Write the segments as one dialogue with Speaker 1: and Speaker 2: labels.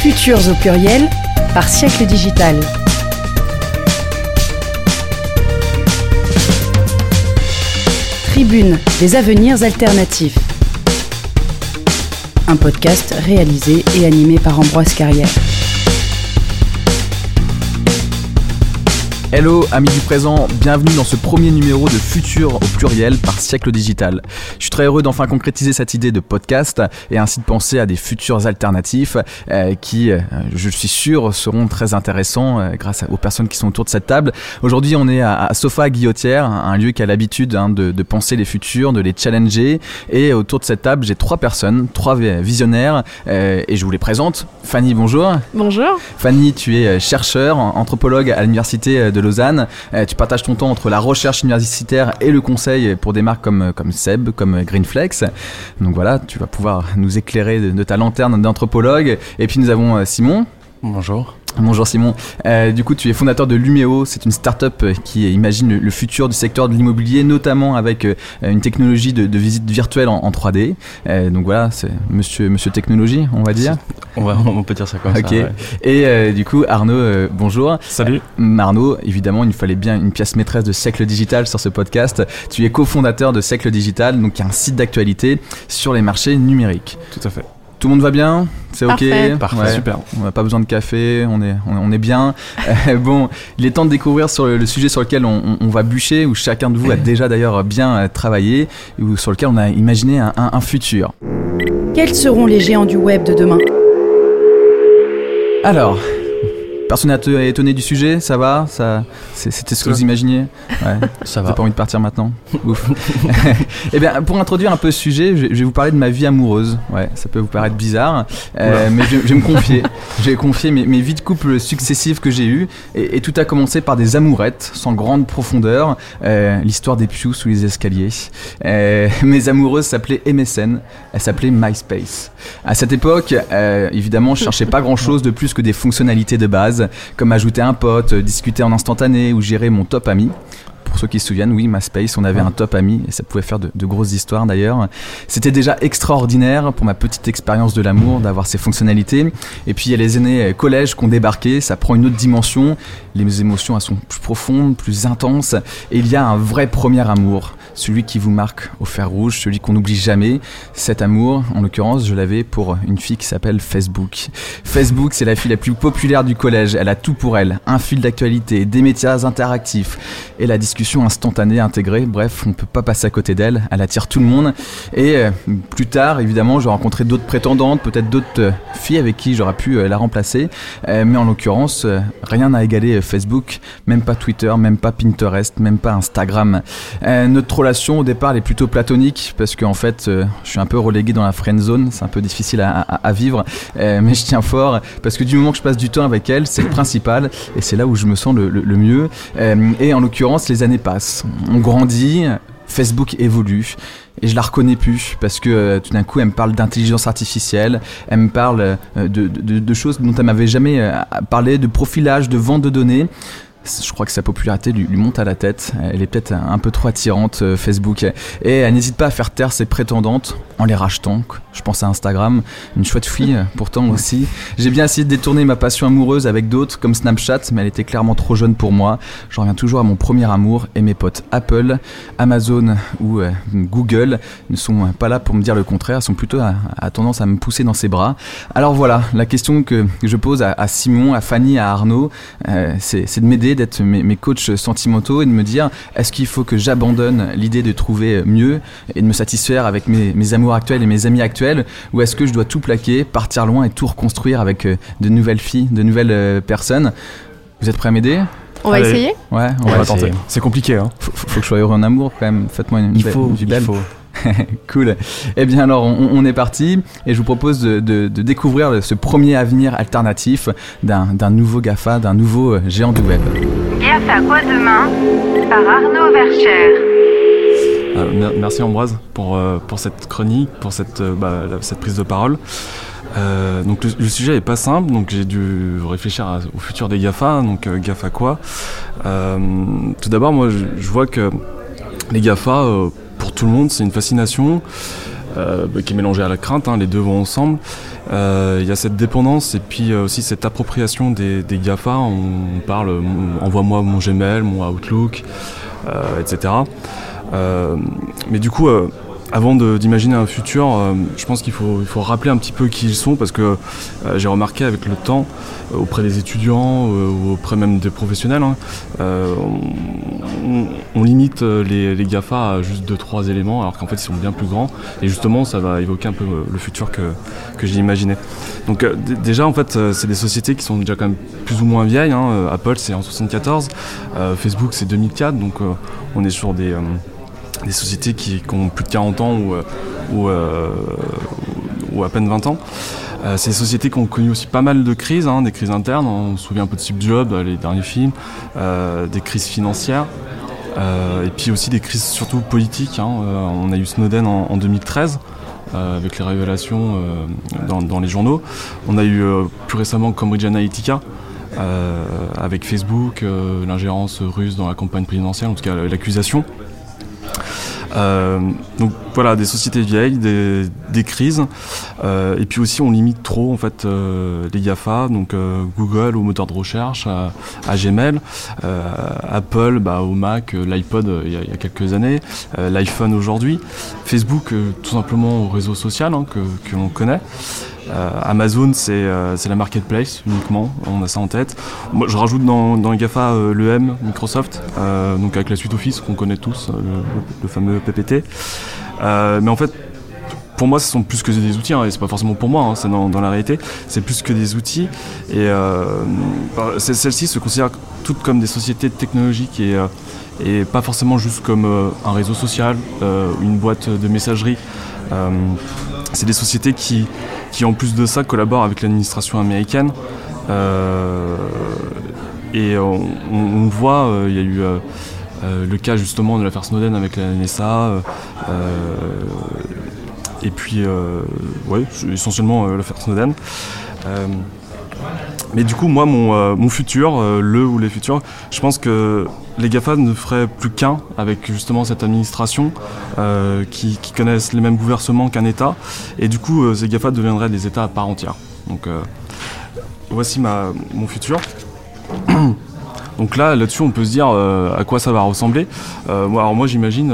Speaker 1: Futurs au pluriel par siècle digital. Tribune des avenirs alternatifs. Un podcast réalisé et animé par Ambroise Carrière.
Speaker 2: Hello amis du présent, bienvenue dans ce premier numéro de Futur au pluriel par siècle digital. Je suis très heureux d'enfin concrétiser cette idée de podcast et ainsi de penser à des futurs alternatifs euh, qui, euh, je suis sûr, seront très intéressants euh, grâce aux personnes qui sont autour de cette table. Aujourd'hui on est à, Sofa Guillotière, un lieu qui a l'habitude hein, de, de, penser les futurs, de les challenger et autour de cette table j'ai trois personnes, trois visionnaires et je vous les présente. Fanny, bonjour.
Speaker 3: Bonjour.
Speaker 2: Fanny, tu es chercheur, anthropologue à l'université de de Lausanne. Euh, tu partages ton temps entre la recherche universitaire et le conseil pour des marques comme, comme Seb, comme Greenflex. Donc voilà, tu vas pouvoir nous éclairer de, ta lanterne d'anthropologue. Et puis nous avons euh, Simon.
Speaker 4: Bonjour.
Speaker 2: Bonjour Simon. Euh, du coup, tu es fondateur de Lumeo. C'est une start-up qui imagine le futur du secteur de l'immobilier, notamment avec euh, une technologie de, visite virtuelle en, 3D. Euh, donc voilà, c'est monsieur, monsieur technologie, on va dire.
Speaker 4: On, va, on peut dire ça comme
Speaker 2: ça. Et du coup, Arnaud, bonjour.
Speaker 4: Salut.
Speaker 2: Arnaud, évidemment, il nous fallait bien une pièce maîtresse de Siècle Digital sur ce podcast. Tu es cofondateur de Siècle Digital, donc un site d'actualité sur les marchés numériques.
Speaker 4: Tout à fait.
Speaker 2: Tout le monde va bien C'est ok
Speaker 4: Parfait, super.
Speaker 2: On n'a pas besoin de café, on est, on, est bien. Euh, bon, il est temps de découvrir sur le, sujet sur lequel on, va bûcher, où chacun de vous a déjà d'ailleurs bien euh, travaillé, ou sur lequel on a imaginé un, un futur.
Speaker 1: Quels seront les géants du web de demain?
Speaker 2: Alors, Personne n'est étonné du sujet Ça va ça, C'était ce que vous imaginiez?
Speaker 4: Ouais. Ça va.
Speaker 2: pas envie de partir maintenant? Ouf. Eh bien, pour introduire un peu ce sujet, je vais vous parler de ma vie amoureuse. Ouais, ça peut vous paraître bizarre, euh, mais je, vais me confier. J'ai confié mes, mes, vies de couple successives que j'ai eues, et, tout a commencé par des amourettes sans grande profondeur. Euh, l'histoire des pious sous les escaliers. Euh, mes amoureuses s'appelaient MSN, elles s'appelaient MySpace. À cette époque, évidemment, je cherchais pas grand-chose de plus que des fonctionnalités de base comme ajouter un pote, discuter en instantané ou gérer mon top ami pour ceux qui se souviennent, oui, MySpace, on avait un top ami et ça pouvait faire de, grosses histoires d'ailleurs. C'était déjà extraordinaire pour ma petite expérience de l'amour d'avoir ces fonctionnalités. Et puis il y a les années collège qui ont débarqué, ça prend une autre dimension. Les émotions elles sont plus profondes, plus intenses et il y a un vrai premier amour celui qui vous marque au fer rouge, celui qu'on n'oublie jamais. Cet amour, en l'occurrence, je l'avais pour une fille qui s'appelle Facebook. Facebook, c'est la fille la plus populaire du collège. Elle a tout pour elle. Un fil d'actualité, des médias interactifs et la discussion instantanée intégrée. Bref, on ne peut pas passer à côté d'elle. Elle attire tout le monde. Et euh, plus tard, évidemment, j'ai rencontré d'autres prétendantes, peut-être d'autres euh, filles avec qui j'aurais pu euh, la remplacer. mais en l'occurrence, rien n'a égalé Facebook, même pas Twitter, même pas Pinterest, même pas Instagram. notre au départ elle est plutôt platonique parce qu'en fait euh, je suis un peu relégué dans la friend zone, c'est un peu difficile à, vivre, euh, mais je tiens fort parce que du moment que je passe du temps avec elle, c'est le principal et c'est là où je me sens le, mieux. Euh, et en l'occurrence, les années passent, on grandit, Facebook évolue et je la reconnais plus parce que tout d'un coup elle me parle d'intelligence artificielle, elle me parle de, choses dont elle m'avait jamais parlé, de profilage, de vente de données je crois que sa popularité lui, monte à la tête. Elle est peut-être un peu trop attirante, euh, Facebook. Et elle n'hésite pas à faire taire ses prétendantes en les rachetant. Je pense à Instagram, une chouette fille pourtant aussi. J'ai bien essayé de détourner ma passion amoureuse avec d'autres comme Snapchat, mais elle était clairement trop jeune pour moi. J'en reviens toujours à mon premier amour et mes potes Apple, Amazon ou euh, Google ne sont pas là pour me dire le contraire, sont plutôt à, tendance à me pousser dans ses bras. Alors voilà, la question que je pose à, Simon, à Fanny, à Arnaud, euh, c'est de m'aider d'être mes, mes, coachs sentimentaux et de me dire est-ce qu'il faut que j'abandonne l'idée de trouver mieux et de me satisfaire avec mes, mes amours actuels et mes amis actuels ou est-ce que je dois tout plaquer, partir loin et tout reconstruire avec de nouvelles filles, de nouvelles personnes? Vous êtes prêts à m'aider?
Speaker 3: On va essayer
Speaker 2: Ouais,
Speaker 4: on, va, tenter. C'est compliqué, hein.
Speaker 2: Faut, faut, que je sois heureux en amour quand même. Faites-moi une,
Speaker 4: faut, vie belle. Il faut.
Speaker 2: cool. Eh bien alors, on, est parti et je vous propose de, découvrir ce premier avenir alternatif d'un nouveau GAFA, d'un nouveau euh, géant du web.
Speaker 5: GAFA quoi demain? Par Arnaud Vercher.
Speaker 4: Euh, merci Ambroise pour, euh, pour cette chronique, pour cette, bah, cette prise de parole. donc le, sujet est pas simple, donc j'ai dû réfléchir au futur des GAFA, donc GAFA quoi? Tout d'abord, moi je, vois que les GAFA, tout le monde, c'est une fascination euh, qui est mélangée à la crainte, hein, les deux vont ensemble. Euh, il y a cette dépendance et puis euh, aussi cette appropriation des, GAFA. On, parle, envoie-moi mon Gmail, mon Outlook, etc. mais du coup, avant d'imaginer un futur, euh, je pense qu'il faut, rappeler un petit peu qui ils sont parce que euh, j'ai remarqué avec le temps, euh, auprès des étudiants ou auprès même des professionnels, hein, on, limite les, GAFA à juste deux trois éléments alors qu'en fait ils sont bien plus grands et justement ça va évoquer un peu le futur que, que j'ai imaginé. Donc déjà en fait c'est des sociétés qui sont déjà quand même plus ou moins vieilles. Hein. Apple c'est en 74, Facebook c'est 2004 donc on est sur des des sociétés qui, ont plus de 40 ans ou, euh, euh, ou, à peine 20 ans. Euh, c'est des sociétés qui ont connu aussi pas mal de crises, hein, des crises internes. On se souvient un peu de Steve Jobs, les derniers films, des crises financières. et puis aussi des crises surtout politiques. Hein. on a eu Snowden en, 2013 avec les révélations dans, les journaux. On a eu plus récemment Cambridge Analytica avec Facebook, l'ingérence russe dans la campagne présidentielle, en tout cas l'accusation. Euh, donc voilà, des sociétés vieilles, des, crises, euh, et puis aussi on limite trop en fait euh, les GAFA, donc Google au moteur de recherche, à, Gmail, Apple bah, au Mac, l'iPod il, y, a quelques années, l'iPhone aujourd'hui, Facebook tout simplement au réseau social hein, que l'on connaît. Euh, Amazon, euh, c'est la marketplace uniquement, on a ça en tête. Moi, je rajoute dans, les GAFA euh, le M, Microsoft, donc avec la suite Office qu'on connaît tous, le, fameux PPT. mais en fait, pour moi, ce sont plus que des outils, hein, et c'est pas forcément pour moi, hein, c'est dans, la réalité, c'est plus que des outils. Et celles-ci se considèrent toutes comme des sociétés technologiques et, et pas forcément juste comme un réseau social, une boîte de messagerie. C'est des sociétés qui, qui en plus de ça collabore avec l'administration américaine. Euh, et on, voit, euh, il y a eu euh, le cas justement de l'affaire Snowden avec la NSA. et puis, ouais, essentiellement l'affaire Snowden. Mais du coup, moi, mon, futur, le ou les futurs, je pense que les GAFA ne feraient plus qu'un avec justement cette administration euh, qui, connaissent les mêmes gouvernements qu'un État. Et du coup, euh, ces GAFA deviendraient des États à part entière. Donc euh, voici ma, mon futur. Donc là, là-dessus, on peut se dire à quoi ça va ressembler. alors moi, j'imagine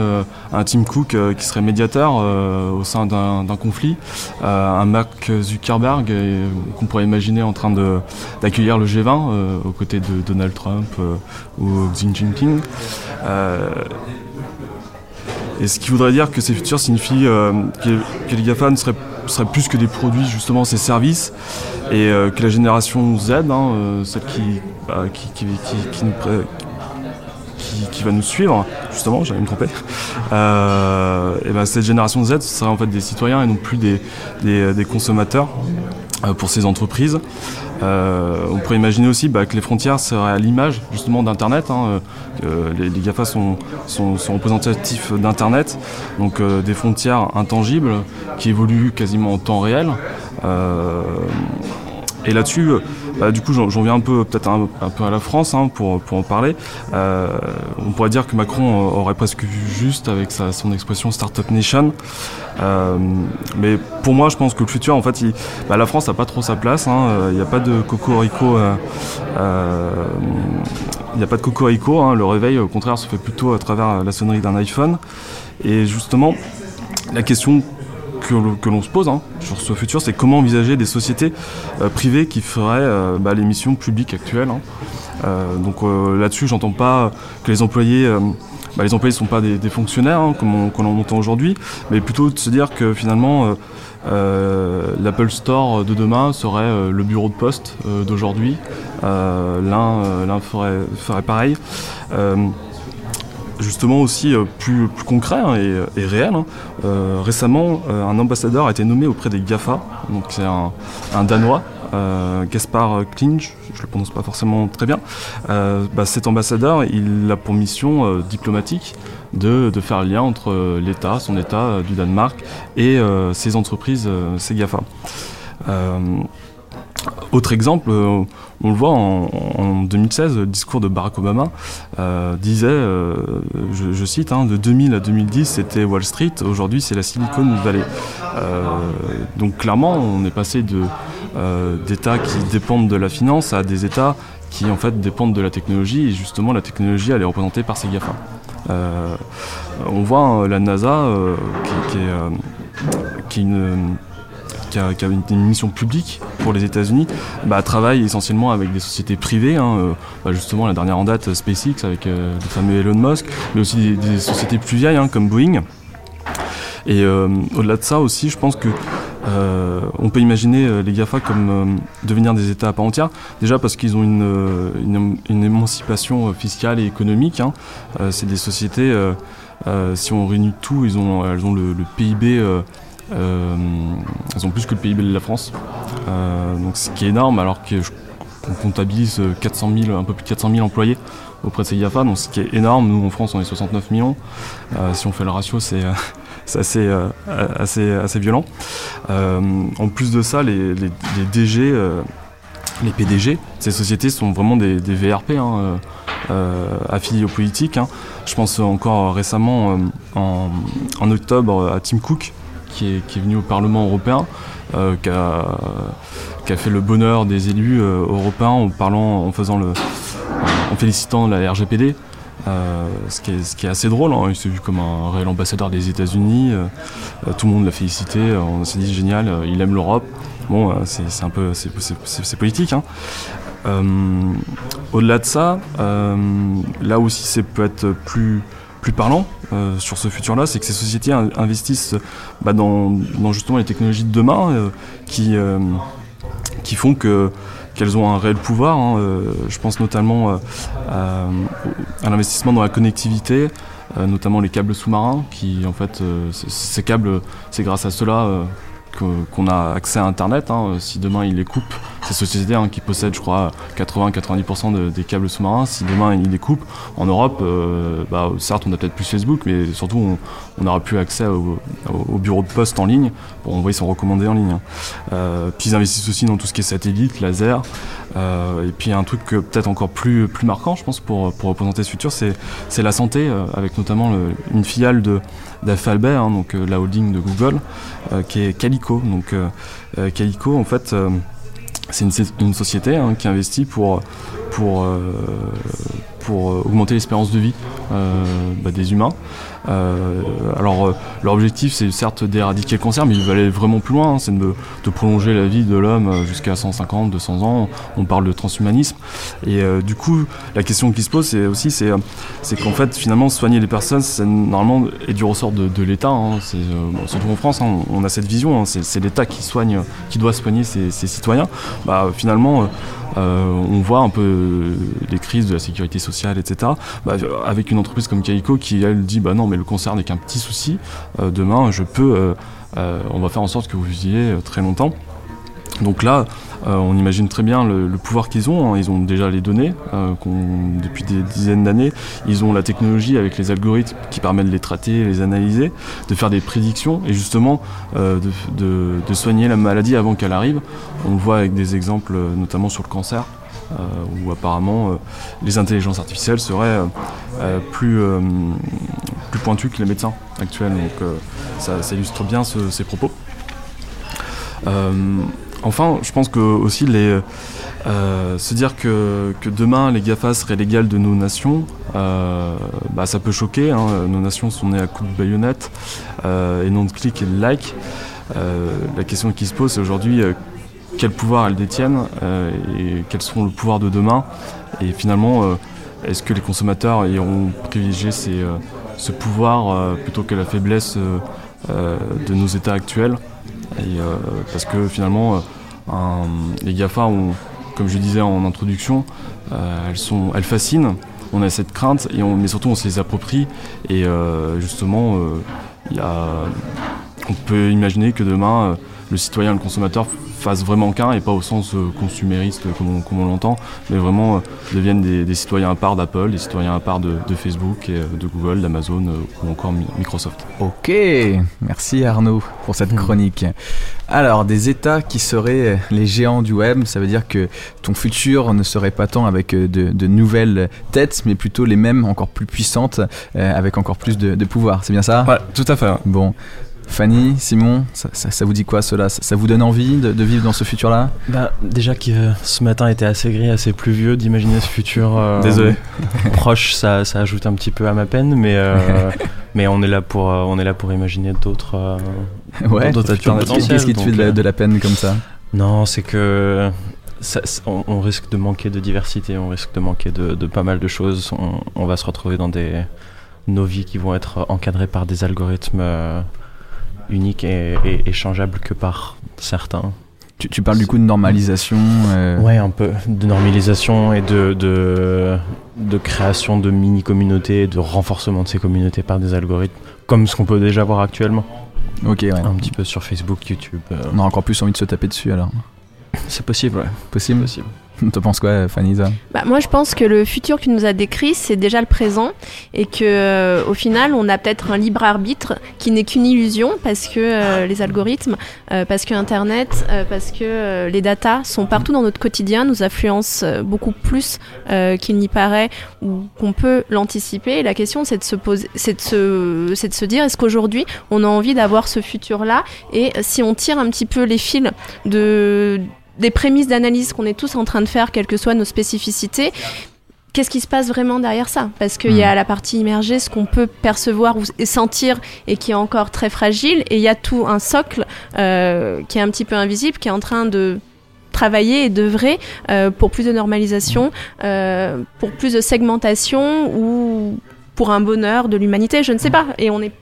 Speaker 4: un Tim Cook qui serait médiateur au sein d'un conflit, un Mark Zuckerberg qu'on pourrait imaginer en train d'accueillir le G20 aux côtés de Donald Trump ou Xi Jinping. Et ce qui voudrait dire que ces futurs signifie euh, que, les GAFA ne seraient, plus que des produits, justement, ces services, et euh, que la génération Z, hein, euh, celle bah, qui, qui, qui, va nous suivre, justement, j'allais me tromper, et ben, cette génération Z, ce serait en fait des citoyens et non plus des, des consommateurs pour ces entreprises. Euh, on pourrait imaginer aussi bah, que les frontières seraient à l'image justement d'Internet. Hein, euh, les, GAFA sont, représentatifs d'Internet, donc euh, des frontières intangibles qui évoluent quasiment en temps réel. et là-dessus, bah, du coup, j'en viens un peu peut-être un, peu à la France hein, pour, en parler. Euh, on pourrait dire que Macron aurait presque vu juste avec son expression Startup Nation. Euh, mais pour moi, je pense que le futur, en fait, bah, la France n'a pas trop sa place. Hein. Il n'y a pas de cocorico. Euh, il n'y a pas de cocorico. Hein. Le réveil, au contraire, se fait plutôt à travers la sonnerie d'un iPhone. Et justement, la question que, l'on se pose hein, sur ce futur, c'est comment envisager des sociétés privées qui feraient bah, les missions publiques actuelles. Hein. donc là-dessus, j'entends pas que les employés bah, les employés ne sont pas des, fonctionnaires, hein, comme on, comme entend aujourd'hui, mais plutôt de se dire que finalement, euh, euh, l'Apple Store de demain serait euh, le bureau de poste d'aujourd'hui. L'un ferait, pareil justement aussi plus, plus concret hein, et, réel. Hein. récemment, un ambassadeur a été nommé auprès des GAFA, donc c'est un, un, Danois euh, Gaspard Klinge, je ne le prononce pas forcément très bien, euh, bah, cet ambassadeur, il a pour mission euh, diplomatique de, faire le lien entre l'État, son État du Danemark, et ses entreprises, ses GAFA. Autre exemple, on le voit en, 2016, le discours de Barack Obama disait, je, cite, hein, de 2000 à 2010 c'était Wall Street, aujourd'hui c'est la Silicon Valley. donc clairement, on est passé euh, d'États qui dépendent de la finance à des États qui en fait dépendent de la technologie et justement la technologie elle est représentée par ces GAFA. Euh, on voit hein, la NASA euh, qui, a, une, mission publique pour les États-Unis, bah, travaille essentiellement avec des sociétés privées, hein, bah, justement la dernière en date SpaceX avec le fameux Elon Musk, mais aussi des, sociétés plus vieilles hein, comme Boeing. Et au-delà de ça aussi, je pense que euh, on peut imaginer euh, les GAFA comme euh, devenir des États à part entière, déjà parce qu'ils ont une, émancipation fiscale et économique. Hein. c'est des sociétés, si on réunit tout, elles ont le, PIB, elles ont plus que le PIB de la France, donc ce qui est énorme, alors qu'on comptabilise 400 000, un peu plus de 400 000 employés auprès de ces GAFA, donc ce qui est énorme. Nous en France, on est 69 millions. si on fait le ratio, c'est assez, euh, violent. Euh, en plus de ça, les, DG, euh, les PDG, ces sociétés sont vraiment des, VRP. Hein, affiliés aux politiques. Hein. Je pense encore récemment en, en, octobre à Tim Cook qui est, venu au Parlement européen, qui a, qui, a, fait le bonheur des élus européens en parlant, en faisant le, en félicitant la RGPD. Euh, ce, qui est, assez drôle, hein. il s'est vu comme un réel ambassadeur des États-Unis, euh, euh, tout le monde l'a félicité, on s'est dit génial, il aime l'Europe. Bon, c'est un peu, c'est politique. Hein. Au-delà de ça, là aussi, c'est peut être plus plus parlant sur ce futur-là, c'est que ces sociétés investissent bah, dans, justement les technologies de demain qui, qui font que qu'elles ont un réel pouvoir. Hein, euh, je pense notamment euh, à, l'investissement dans la connectivité, euh, notamment les câbles sous-marins, qui en fait, ces câbles, c'est grâce à cela qu'on a accès à Internet. Hein. Si demain ils les coupent, ces sociétés hein, qui possèdent, je crois, 80-90% des câbles sous-marins, si demain ils les coupent, en Europe, euh, bah, certes on a peut-être plus Facebook, mais surtout on n'aura plus accès au, bureau de poste en ligne pour envoyer son recommandé en ligne. Hein. Euh, puis ils investissent aussi dans tout ce qui est satellite, laser. Euh, et puis un truc peut-être encore plus, plus marquant, je pense, pour, pour représenter ce futur, c'est la santé, avec notamment une filiale d'Alphabet, hein, donc la holding de Google, qui est Calico. Donc Calico, en fait, c'est une, société hein, qui investit pour, pour, euh, pour euh, augmenter l'espérance de vie euh, bah, des humains. Alors leur objectif c'est certes d'éradiquer le cancer, mais ils veulent aller vraiment plus loin, hein. c'est de, prolonger la vie de l'homme jusqu'à 150, 200 ans. On parle de transhumanisme. Et du coup, la question qui se pose c'est aussi c'est, qu'en fait finalement soigner les personnes c'est normalement est du ressort de, l'État. Hein. surtout en France, on a cette vision, c'est, l'État qui soigne, qui doit soigner ses, citoyens. Bah, finalement euh, on voit un peu les crises de la sécurité sociale, etc. Bah, avec une entreprise comme Kaiko qui, elle, dit bah non, mais le concert n'est qu'un petit souci. Euh, demain, je peux, euh, on va faire en sorte que vous viviez très longtemps. Donc là, euh, on imagine très bien le, pouvoir qu'ils ont. Hein. Ils ont déjà les données euh, depuis des dizaines d'années. Ils ont la technologie avec les algorithmes qui permettent de les traiter, les analyser, de faire des prédictions et justement euh, de, soigner la maladie avant qu'elle arrive. On le voit avec des exemples notamment sur le cancer. où apparemment les intelligences artificielles seraient plus, plus pointues que les médecins actuels. Donc ça, illustre bien ces propos. Enfin, je pense que aussi les, euh, se dire que, demain les GAFA seraient légales de nos nations, euh, bah, ça peut choquer. Hein. Nos nations sont nées à coups de baïonnette euh, et non de clics et de like. la question qui se pose, c'est aujourd'hui quel pouvoir elles détiennent et quels seront le pouvoir de demain? Et finalement, est-ce que les consommateurs iront privilégier ce pouvoir plutôt que la faiblesse de nos États actuels et, Parce que finalement, les GAFA ont, comme je disais en introduction, elles, sont, elles fascinent on a cette crainte, et on, mais surtout on se les approprie. Et euh, justement, euh, on peut imaginer que demain, euh, le citoyen, le consommateur fassent vraiment qu'un et pas au sens euh, consumériste comme on, l'entend, mais vraiment euh, deviennent des, citoyens à part d'Apple, des citoyens à part de, Facebook, et, euh, de Google, d'Amazon ou encore Microsoft.
Speaker 2: Ok, merci Arnaud pour cette hmm. chronique. Alors, des États qui seraient les géants du web, ça veut dire que ton futur ne serait pas tant avec de, nouvelles têtes, mais plutôt les mêmes, encore plus puissantes, avec encore plus de, pouvoir. C'est bien ça?
Speaker 4: Ouais, tout à fait.
Speaker 2: Bon. Fanny, Simon, ça, vous dit quoi cela? Ça, vous donne envie de, vivre dans ce futur-là?
Speaker 3: Bah, Déjà que euh, ce matin était assez gris, assez pluvieux, d'imaginer ce futur euh,
Speaker 4: Désolé.
Speaker 3: proche, ça, ajoute un petit peu à ma peine, mais, euh, mais on, est là pour, on est là pour imaginer d'autres
Speaker 2: ouais, Qu'est-ce qui te fait de la, peine comme ça?
Speaker 3: Non, c'est que on, risque de manquer de diversité, on risque de manquer de, pas mal de choses. On, on, va se retrouver dans des nos vies qui vont être encadrées par des algorithmes unique et, échangeable que par certains.
Speaker 2: Tu, parles du coup de normalisation
Speaker 3: euh... Ouais, un peu de normalisation et de, de, de création de mini-communautés, de renforcement de ces communautés par des algorithmes, comme ce qu'on peut déjà voir actuellement.
Speaker 2: Ok, ouais.
Speaker 3: Un petit peu sur Facebook, YouTube.
Speaker 2: Euh. On a encore plus envie de se taper dessus alors.
Speaker 3: C'est possible, ouais.
Speaker 2: Possible
Speaker 3: Possible.
Speaker 2: Tu penses quoi, Fanny
Speaker 6: bah, Moi, je pense que le futur tu nous as décrit, c'est déjà le présent. Et que euh, au final, on a peut-être un libre arbitre qui n'est qu'une illusion parce que euh, les algorithmes, euh, parce que Internet, parce que les datas sont partout dans notre quotidien, nous influencent beaucoup plus qu'il n'y paraît ou qu'on peut l'anticiper. La question, c'est de se poser, c'est de se dire, est-ce qu'aujourd'hui, on a envie d'avoir ce futur-là? Et si on tire un petit peu les fils de des prémices d'analyse qu'on est tous en train de faire, quelles que soient nos spécificités, qu'est-ce qui se passe vraiment derrière ça? Parce qu'il y a hmm. la partie immergée, ce qu'on peut percevoir et sentir et qui est encore très fragile, et il y a tout un socle euh, qui est un petit peu invisible, qui est en train de travailler et d'œuvrer euh, pour plus de normalisation, euh, pour plus de segmentation ou pour un bonheur de l'humanité, je ne sais pas. Et on est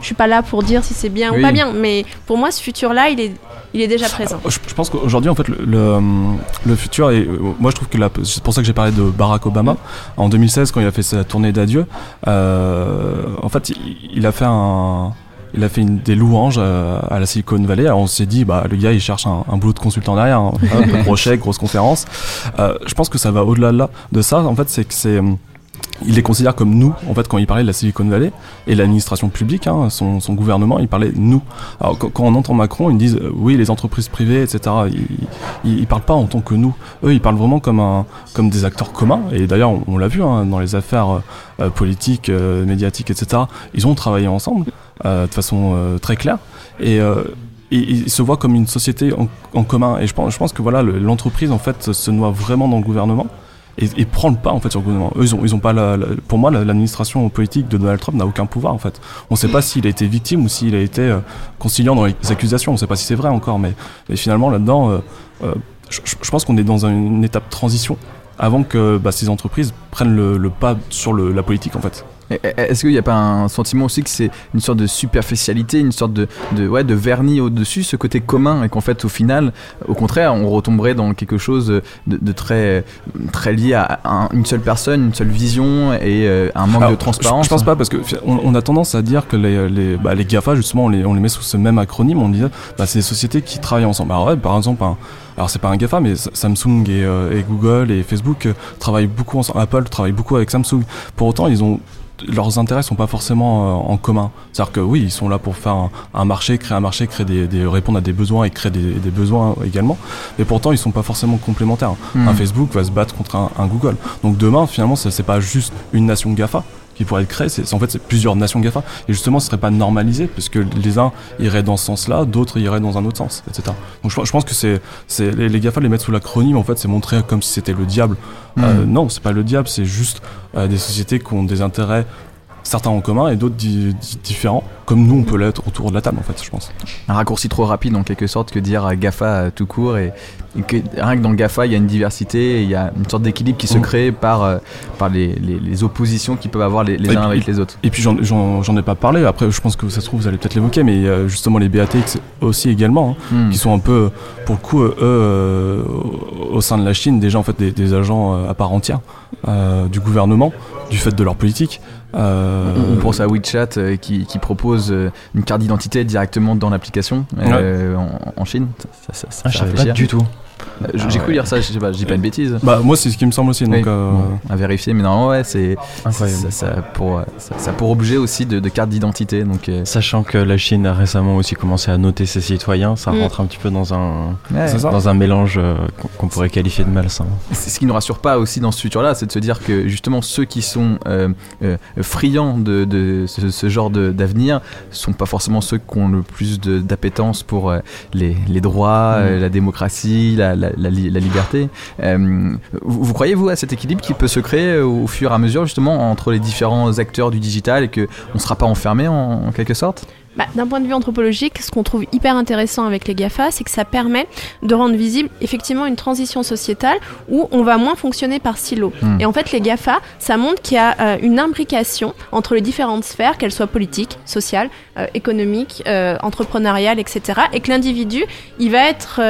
Speaker 6: je suis pas là pour dire si c'est bien ou pas bien, mais pour moi, ce futur-là, il est, il est déjà présent.
Speaker 4: Je, pense qu'aujourd'hui, en fait, le, le, futur, et moi, je trouve que c'est pour ça que j'ai parlé de Barack Obama en 2016 quand il a fait sa tournée d'adieu. Euh, en fait, il, a fait un il a fait une, des louanges à, la Silicon Valley. Alors on s'est dit, bah, le gars, il cherche un, boulot de consultant derrière, hein. gros chèque, grosse conférence. Euh, je pense que ça va au-delà de, de ça. En fait, c'est que c'est il les considère comme nous, en fait, quand il parlait de la Silicon Valley et l'administration publique, hein, son, gouvernement, il parlait nous. Alors, quand, on entend Macron, ils disent euh, oui, les entreprises privées, etc. Ils, ils, parlent pas en tant que nous. Eux, ils parlent vraiment comme, des acteurs communs. Et d'ailleurs, on, l'a vu hein, dans les affaires euh, euh, politiques, médiatiques, etc. Ils ont travaillé ensemble de façon très claire. Et ils se voient comme une société en, commun. Et je pense, je pense que voilà, l'entreprise en fait se noie vraiment dans le gouvernement et, et prend le pas en fait sur le gouvernement. Eux, ils ont, ils ont pas la, pour moi, l'administration politique de Donald Trump n'a aucun pouvoir en fait. On ne sait pas s'il a été victime ou s'il a été euh, conciliant dans les accusations. On ne sait pas si c'est vrai encore, mais, mais finalement là-dedans, euh, euh je, pense qu'on est dans une, étape transition avant que bah, ces entreprises prennent le, le pas sur le, la politique en fait.
Speaker 2: Est-ce qu'il n'y a pas un sentiment aussi que c'est une sorte de superficialité, une sorte de, de, ouais, de vernis au-dessus, ce côté commun, et qu'en fait, au final, au contraire, on retomberait dans quelque chose de, de très, très lié à une seule personne, une seule vision et euh, un manque de transparence
Speaker 4: je, pense pas, parce qu'on on a tendance à dire que les, les, bah, les GAFA, justement, on les, on les met sous ce même acronyme, on dit bah, c'est des sociétés qui travaillent ensemble. Alors, ouais, par exemple, un, alors c'est pas un GAFA, mais Samsung et, euh, et Google et Facebook euh, travaillent beaucoup ensemble. Apple travaille beaucoup avec Samsung. Pour autant, ils ont leurs intérêts sont pas forcément euh, en commun. C'est-à-dire que oui, ils sont là pour faire un, marché, créer un marché, créer des, répondre à des besoins et créer des, besoins également. Mais pourtant, ils sont pas forcément complémentaires. Hmm. Un Facebook va se battre contre un, Google. Donc demain, finalement, c'est pas juste une nation GAFA qui pourrait être créée. C'est, en fait, c'est plusieurs nations GAFA. Et justement, ce serait pas normalisé, parce que les uns iraient dans ce sens-là, d'autres iraient dans un autre sens, etc. Donc je, pense que c'est, c'est les, GAFA, les mettre sous l'acronyme, en fait, c'est montrer comme si c'était le diable. Euh, hmm. non, c'est pas le diable, c'est juste euh, des sociétés qui ont des intérêts certains en commun et d'autres di- di- différents, comme nous on peut l'être autour de la table en fait, je pense.
Speaker 2: Un raccourci trop rapide en quelque sorte que dire GAFA euh, tout court et, et que rien que dans le GAFA il y a une diversité, il y a une sorte d'équilibre qui se
Speaker 4: Mm.
Speaker 2: crée par, euh, par les, les- les oppositions qui peuvent avoir les, uns
Speaker 4: puis-
Speaker 2: avec les autres.
Speaker 4: Et puis j'en- ai pas parlé, après je pense que ça se trouve vous allez peut-être l'évoquer, mais il y a justement les BATX aussi également, hein,
Speaker 2: Mm.
Speaker 4: qui sont un peu, pour le coup, euh, eux, euh, au sein de la Chine, déjà en fait des, des agents à part entière euh, du gouvernement, du fait de leur politique. Euh,
Speaker 2: On pense à WeChat euh, qui, qui propose euh, une carte d'identité directement dans l'application euh, en, en Chine. Ça, ça- ça
Speaker 3: Ah, je
Speaker 2: fait
Speaker 3: savais pas du tout.
Speaker 2: Euh, J'ai
Speaker 3: Ah
Speaker 2: j'ai
Speaker 3: ouais.
Speaker 2: cru lire ça, je sais pas, je dis pas une bêtise.
Speaker 4: Bah moi c'est ce qui me semble aussi, donc
Speaker 2: Oui.
Speaker 4: euh,
Speaker 2: Bon, à vérifier, mais normalement ouais, c'est
Speaker 3: Incroyable.
Speaker 2: ça, ça a pour ça, ça a pour objet aussi de, de carte d'identité. Donc euh,
Speaker 3: Sachant que la Chine a récemment aussi commencé à noter ses citoyens, ça
Speaker 6: Mm.
Speaker 3: rentre un petit peu dans un,
Speaker 2: ouais.
Speaker 3: dans un mélange euh, qu'on- pourrait qualifier de malsain.
Speaker 2: C'est ce qui nous rassure pas aussi dans ce futur-là, c'est de se dire que justement ceux qui sont euh, euh, friands de, de ce, ce genre de- d'avenir sont pas forcément ceux qui ont le plus d'appétence pour euh, les, les droits, euh, la démocratie, la, la- la li- la liberté. Euh, vous, vous croyez vous à cet équilibre qui peut se créer euh, au fur et à mesure justement entre les différents acteurs du digital et que on sera pas enfermé en, en quelque sorte?
Speaker 6: Bah, D'un point de vue anthropologique, ce qu'on trouve hyper intéressant avec les GAFA, c'est que ça permet de rendre visible effectivement une transition sociétale où on va moins fonctionner par silo.
Speaker 2: Hmm.
Speaker 6: Et en fait, les GAFA, ça montre qu'il y a euh, une imbrication entre les différentes sphères, qu'elles soient politiques, sociales, euh, économiques, euh, entrepreneuriales, etc. Et que l'individu, il va être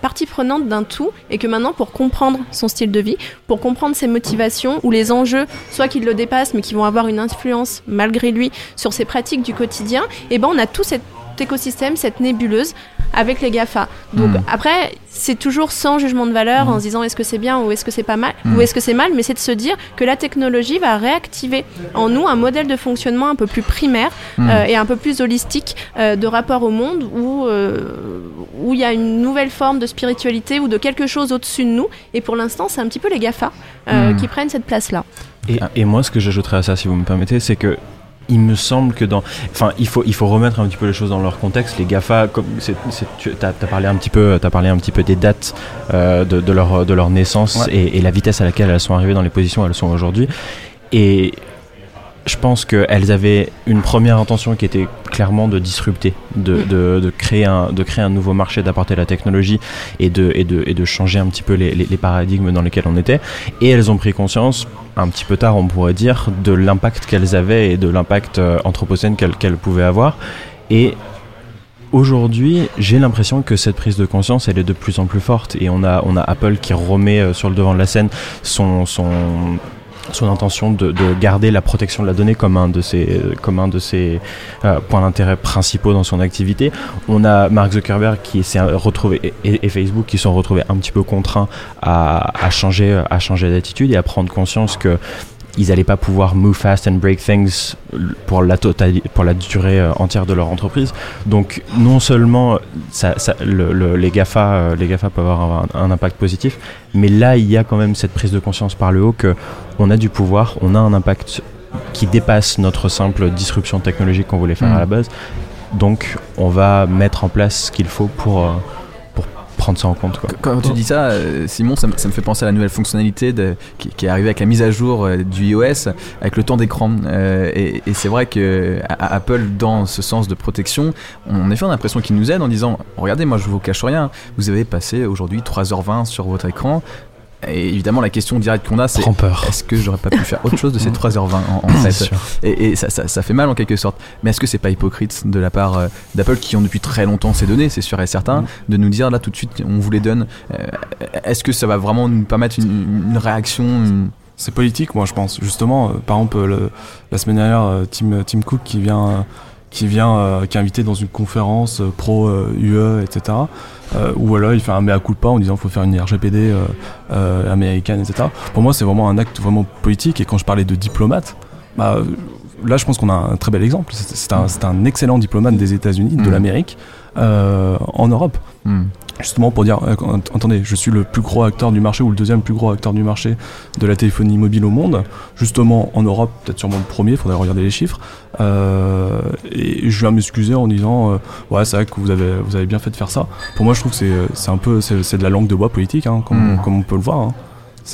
Speaker 6: partie prenante d'un tout et que maintenant, pour comprendre son style de vie, pour comprendre ses motivations ou les enjeux, soit qui le dépassent mais qui vont avoir une influence malgré lui sur ses pratiques du quotidien, et ben on a tout cet écosystème, cette nébuleuse avec les GAFA. Donc
Speaker 2: Mm.
Speaker 6: après, c'est toujours sans jugement de valeur en se disant est-ce que c'est bien ou est-ce que c'est pas mal ou est-ce que c'est mal, mais c'est de se dire que la technologie va réactiver en nous un modèle de fonctionnement un peu plus primaire euh, et un peu plus holistique euh, de rapport au monde où euh, où il y a une nouvelle forme de spiritualité ou de quelque chose au-dessus de nous. Et pour l'instant, c'est un petit peu les GAFA qui prennent cette place-là.
Speaker 3: Et, et moi, ce que j'ajouterais à ça, si vous me permettez, c'est que il me semble que dans, enfin, il faut, il faut remettre un petit peu les choses dans leur contexte. Les Gafa, comme c'est, c'est- tu as, parlé un petit peu, t'as parlé un petit peu des dates euh, de, de leur, de leur naissance
Speaker 2: Ouais.
Speaker 3: et, et la vitesse à laquelle elles sont arrivées dans les positions où elles sont aujourd'hui. Et je pense qu'elles avaient une première intention qui était clairement de disrupter, de, de, de créer, un, de créer un nouveau marché, d'apporter la technologie et de, et de, et de changer un petit peu les, les- les paradigmes dans lesquels on était. Et elles ont pris conscience, un petit peu tard on pourrait dire, de l'impact qu'elles avaient et de l'impact euh, anthropocène qu'elles qu'elles pouvaient avoir. Et aujourd'hui, j'ai l'impression que cette prise de conscience, elle est de plus en plus forte. Et on a, on a Apple qui remet euh, sur le devant de la scène son, son, son intention de, de garder la protection de la donnée comme un de ses, comme un de ses euh, points d'intérêt principaux dans son activité. On a Mark Zuckerberg qui s'est retrouvé et, Facebook qui sont retrouvés un petit peu contraints à changer, à changer d'attitude et à prendre conscience que ils n'allaient pas pouvoir move fast and break things pour la, totali- pour la durée euh, entière de leur entreprise. Donc non seulement ça, ça- le- le- les, GAFA, euh, les GAFA peuvent avoir un, un impact positif, mais là il y a quand même cette prise de conscience par le haut que on a du pouvoir, on a un impact qui dépasse notre simple disruption technologique qu'on voulait faire
Speaker 2: Mm.
Speaker 3: à la base. Donc on va mettre en place ce qu'il faut pour, euh, pour prendre ça en compte.
Speaker 2: Quand tu dis ça, euh, Simon, ça, me- fait penser à la nouvelle fonctionnalité qui, est arrivée avec la mise à jour euh, du iOS, avec le temps d'écran. Euh, et c'est vrai que Apple, dans ce sens de protection, on, en effet, on a l'impression qu'ils nous aident en disant Regardez, moi je vous cache rien, vous avez passé aujourd'hui 3h20 sur votre écran. Et évidemment, la question directe qu'on a, c'est est-ce que j'aurais pas pu faire autre chose de ces 3h20 en, en fait
Speaker 3: sûr.
Speaker 2: et, et ça, ça- ça fait mal en quelque sorte. Mais est-ce que c'est pas hypocrite de la part euh, d'Apple qui ont depuis très longtemps ces données, c'est sûr et certain,
Speaker 4: Mm.
Speaker 2: de nous dire là tout de suite on vous les donne Euh, Est-ce que ça va vraiment nous permettre une, une réaction une-
Speaker 4: C'est politique, moi je pense. Justement, euh, par exemple, le- la semaine dernière, Tim, Tim Cook qui vient, euh, qui vient, euh, qui est invité dans une conférence euh, pro UE, etc. Euh, où voilà, il fait un mea culpa en disant qu'il faut faire une RGPD américaine, etc. Pour moi, c'est vraiment un acte vraiment politique. Et quand je parlais de diplomate, bah, là, je pense qu'on a un très bel exemple. C'est un, un excellent diplomate des États-Unis, de
Speaker 2: Mm.
Speaker 4: l'Amérique, euh, en Europe
Speaker 2: Hmm.
Speaker 4: Justement pour dire euh, attendez je suis le plus gros acteur du marché ou le deuxième plus gros acteur du marché de la téléphonie mobile au monde justement en Europe peut-être sûrement le premier faudrait regarder les chiffres Euh, et je viens m'excuser en disant euh, ouais c'est vrai que vous avez vous avez bien fait de faire ça pour moi je trouve que c'est un peu c'est de la langue de bois politique hein, comme,
Speaker 2: Mm.
Speaker 4: comme on peut le voir hein.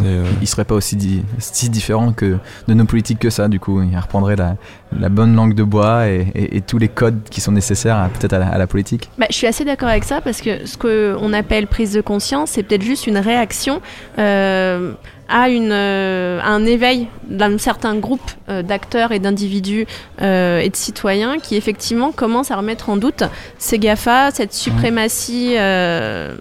Speaker 4: Euh,
Speaker 2: Il serait pas aussi di- si différent que de nos politiques que ça, du coup. Il reprendrait la, la bonne langue de bois et, et- et tous les codes qui sont nécessaires à- peut-être à, la- à la politique.
Speaker 6: Bah, je suis assez d'accord avec ça parce que ce qu'on appelle prise de conscience, c'est peut-être juste une réaction euh, à, une, euh, à un éveil d'un certain groupe euh, d'acteurs et d'individus euh, et de citoyens qui effectivement commencent à remettre en doute ces GAFA, cette suprématie euh,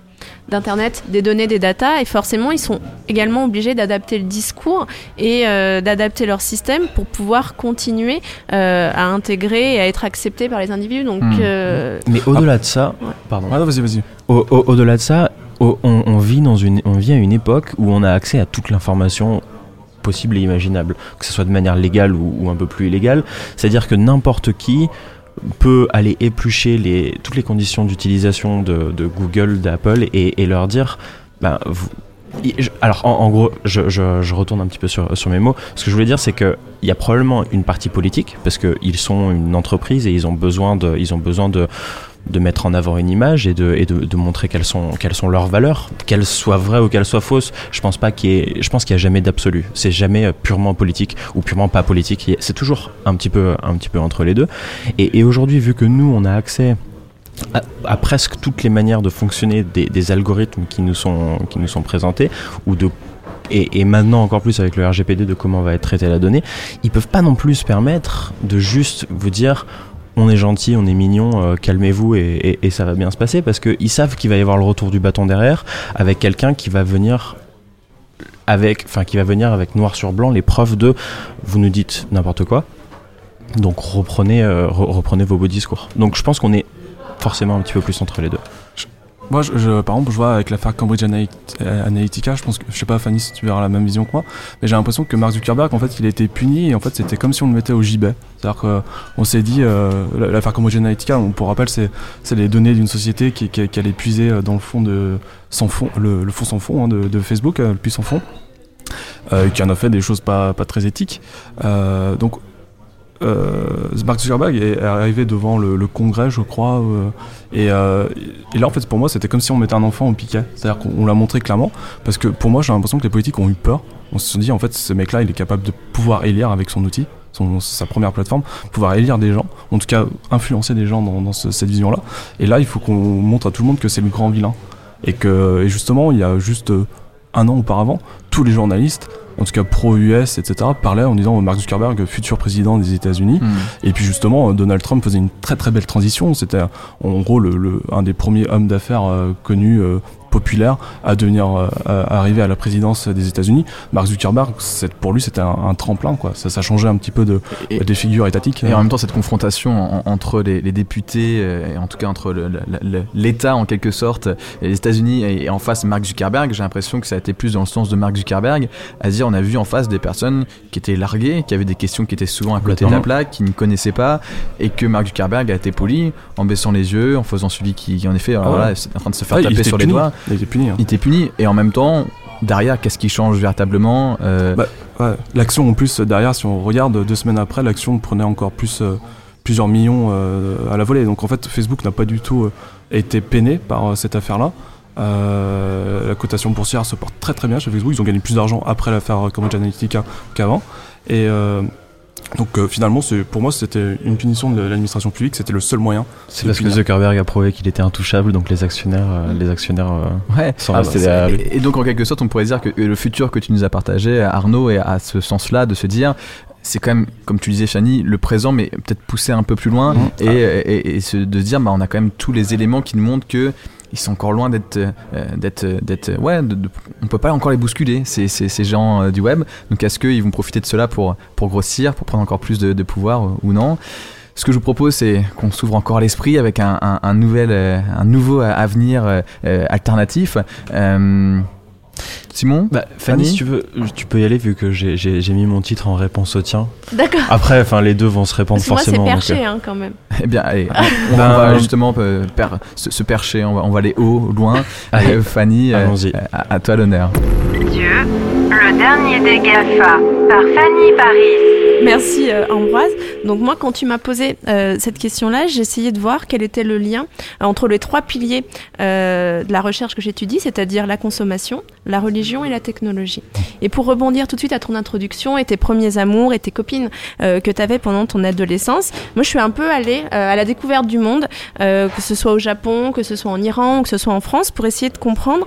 Speaker 6: d'Internet, des données, des datas, et forcément ils sont également obligés d'adapter le discours et euh, d'adapter leur système pour pouvoir continuer euh, à intégrer et à être acceptés par les individus. Donc euh,
Speaker 3: Mais au-delà de ça, pardon.
Speaker 4: ah non, vas-y, vas-y.
Speaker 3: Au- au- Au-delà de ça, au- on, on vit dans une, on vit à une époque où on a accès à toute l'information possible et imaginable, que ce soit de manière légale ou, ou un peu plus illégale. C'est-à-dire que n'importe qui peut aller éplucher toutes les conditions d'utilisation de, Google, d'Apple et, leur dire, ben, alors en, gros, je, retourne un petit peu sur, sur mes mots. Ce que je voulais dire, c'est qu'il y a probablement une partie politique parce qu'ils sont une entreprise et ils ont besoin de, ils ont besoin de de mettre en avant une image et de, de, montrer quelles sont, quelles sont leurs valeurs, qu'elles soient vraies ou qu'elles soient fausses. Je pense pas qu'il y ait, je pense qu'il y a jamais d'absolu. C'est jamais euh, purement politique ou purement pas politique. C'est toujours un petit peu, un petit peu entre les deux. Et, aujourd'hui, vu que nous, on a accès à, presque toutes les manières de fonctionner des, algorithmes qui nous sont, qui nous sont présentés ou de et, et maintenant encore plus avec le RGPD de comment va être traitée la donnée, ils peuvent pas non plus se permettre de juste vous dire on est gentil, on est mignon, euh, calmez-vous et, ça va bien se passer parce qu'ils savent qu'il va y avoir le retour du bâton derrière avec quelqu'un qui va venir avec, enfin qui va venir avec noir sur blanc les preuves de vous nous dites n'importe quoi, donc reprenez, euh, re- reprenez vos beaux discours. Donc je pense qu'on est forcément un petit peu plus entre les deux.
Speaker 4: Moi, je, je- par exemple, je vois avec l'affaire Cambridge euh, Analytica, je pense que, je sais pas, Fanny, si tu verras la même vision que moi, mais j'ai l'impression que Mark Zuckerberg, en fait, il a été puni et en fait, c'était comme si on le mettait au gibet. C'est-à-dire qu'on s'est dit, euh, l'affaire Cambridge Analytica, on, pour rappel, c'est, les données d'une société qui, qui, qui allait puiser euh, dans le fond de, sans fond, le, le fond sans fond hein, de, de Facebook, euh, puits sans fond, euh, qui en a fait des choses pas, pas très éthiques. Euh, donc, euh, Mark Zuckerberg est arrivé devant le, Congrès, je crois, euh, et, euh, et là, en fait, pour moi, c'était comme si on mettait un enfant au piquet. C'est-à-dire qu'on on l'a montré clairement, parce que pour moi, j'ai l'impression que les politiques ont eu peur. On se dit, en fait, ce mec-là, il est capable de pouvoir élire avec son outil, sa première plateforme, pouvoir élire des gens, en tout cas influencer des gens dans, dans ce- cette vision-là. Et là, il faut qu'on montre à tout le monde que c'est le grand vilain. Et que, justement, il y a juste euh, un an auparavant, tous les journalistes, en tout cas pro-US, etc., parlaient en disant Mark Zuckerberg, futur président des États-Unis. Et puis justement, euh, Donald Trump faisait une très très belle transition. C'était en gros le, le- un des premiers hommes d'affaires euh, connus, euh, populaires, à devenir euh, à arriver à la présidence des États-Unis. Mark Zuckerberg, pour lui, c'était un, un tremplin. Quoi. Ça, ça changeait un petit peu de,
Speaker 2: Et-
Speaker 4: des figures étatiques.
Speaker 2: Et en même temps, cette confrontation en- entre les, les députés, euh, et en tout cas entre l'État en quelque sorte, et les États-Unis et, et en face Mark Zuckerberg, j'ai l'impression que ça a été plus dans le sens de Mark Zuckerberg, à dire on a vu en face des personnes qui étaient larguées, qui avaient des questions qui étaient souvent à côté de la plaque, qui ne connaissaient pas, et que Mark Zuckerberg a été poli en baissant les yeux, en faisant celui qui, qui en effet, alors
Speaker 4: Ah ouais.
Speaker 2: voilà, est en train de se faire
Speaker 4: Ah,
Speaker 2: taper sur les doigts.
Speaker 4: Il était puni. hein.
Speaker 2: Il était puni, et en même temps, derrière, qu'est-ce qui change véritablement euh,
Speaker 4: Bah, Ouais, L'action en plus derrière, si on regarde deux semaines après, l'action prenait encore plus euh, plusieurs millions euh, à la volée. Donc en fait, Facebook n'a pas du tout euh, été peiné par euh, cette affaire-là. Euh, la cotation boursière se porte très très bien chez Facebook. Ils ont gagné plus d'argent après l'affaire Cambridge Analytica qu'avant. Et euh, donc euh, finalement, c'est- pour moi, c'était une punition de l'administration publique. C'était le seul moyen.
Speaker 3: C'est parce que Zuckerberg a prouvé qu'il était intouchable, donc les actionnaires, euh, les actionnaires euh,
Speaker 2: Ouais.
Speaker 3: sont
Speaker 2: Ah,
Speaker 3: restés
Speaker 2: bah,
Speaker 3: derrière lui.
Speaker 2: Et, et donc en quelque sorte, on pourrait dire que le futur que tu nous as partagé, Arnaud, est à ce sens-là de se dire, c'est quand même, comme tu disais, Chani, le présent, mais peut-être pousser un peu plus loin
Speaker 4: Mhm.
Speaker 2: et, et- et se- de se dire, bah, on a quand même tous les éléments qui nous montrent que ils sont encore loin d'être, euh, d'être, d'être, ouais, de- de- on peut pas encore les bousculer ces, ces, gens euh, du web. Donc est-ce qu'ils vont profiter de cela pour pour grossir, pour prendre encore plus de, pouvoir euh, ou non? Ce que je vous propose, c'est qu'on s'ouvre encore l'esprit avec un, nouvel, euh, un nouveau euh, avenir euh, euh, alternatif. Euh, Simon
Speaker 3: Bah, Fanny,
Speaker 2: Fanny
Speaker 3: si tu veux, tu peux y aller vu que j'ai- mis mon titre en réponse au tien.
Speaker 6: D'accord.
Speaker 3: Après, enfin, les deux vont se répondre
Speaker 6: Parce que moi, c'est
Speaker 3: forcément. donc,
Speaker 6: perché
Speaker 3: euh,
Speaker 6: hein, quand même.
Speaker 2: Eh bien, allez, on, on
Speaker 3: Ben,
Speaker 2: va
Speaker 3: euh,
Speaker 2: justement euh, per- se, se percher, on va, on va aller haut, loin.
Speaker 3: Allez,
Speaker 2: Euh, Fanny, euh,
Speaker 3: allons-y.
Speaker 2: à, à toi l'honneur.
Speaker 5: Dieu, le dernier des GAFA, par Fanny Paris.
Speaker 6: Merci euh, Ambroise. Donc moi, quand tu m'as posé euh, cette question-là, j'ai essayé de voir quel était le lien euh, entre les trois piliers euh, de la recherche que j'étudie, c'est-à-dire la consommation, la religion et la technologie. Et pour rebondir tout de suite à ton introduction et tes premiers amours et tes copines euh, que tu avais pendant ton adolescence, moi je suis un peu allée à la découverte du monde, que ce soit au Japon, que ce soit en Iran, que ce soit en France, pour essayer de comprendre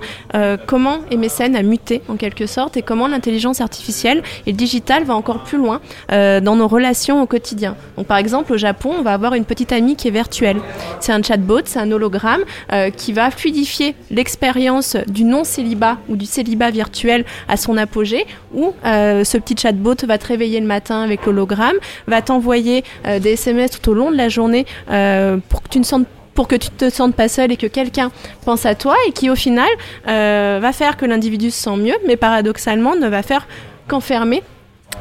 Speaker 6: comment MSN a muté en quelque sorte et comment l'intelligence artificielle et le digital va encore plus loin euh, dans nos relations au quotidien. Donc par exemple au Japon, on va avoir une petite amie qui est virtuelle. C'est un chatbot, c'est un hologramme euh, qui va fluidifier l'expérience du non-célibat ou du célibat virtuel à son apogée, où euh, ce petit chatbot va te réveiller le matin avec l'hologramme, va t'envoyer des SMS tout au long de la journée pour que tu ne sentes pour que tu te sentes pas seul et que quelqu'un pense à toi et qui au final euh, va faire que l'individu se sent mieux, mais paradoxalement ne va faire qu'enfermer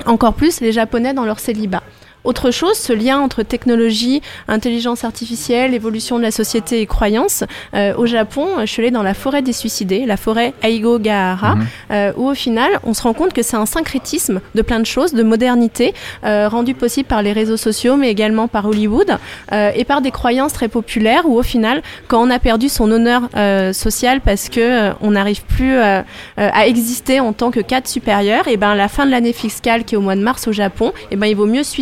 Speaker 6: encore plus les Japonais dans leur célibat. Autre chose, ce lien entre technologie, intelligence artificielle, évolution de la société et croyances. Euh, au Japon, je suis allée dans la forêt des suicidés, la forêt Aigogahara,
Speaker 2: Mhm.
Speaker 6: euh, où au final, on se rend compte que c'est un syncrétisme de plein de choses, de modernité, euh, rendu possible par les réseaux sociaux, mais également par Hollywood, euh, et par des croyances très populaires, où au final, quand on a perdu son honneur euh, social parce que euh, on n'arrive plus à exister en tant que cadre supérieur, et ben la fin de l'année fiscale qui est au mois de mars au Japon, et ben il vaut mieux se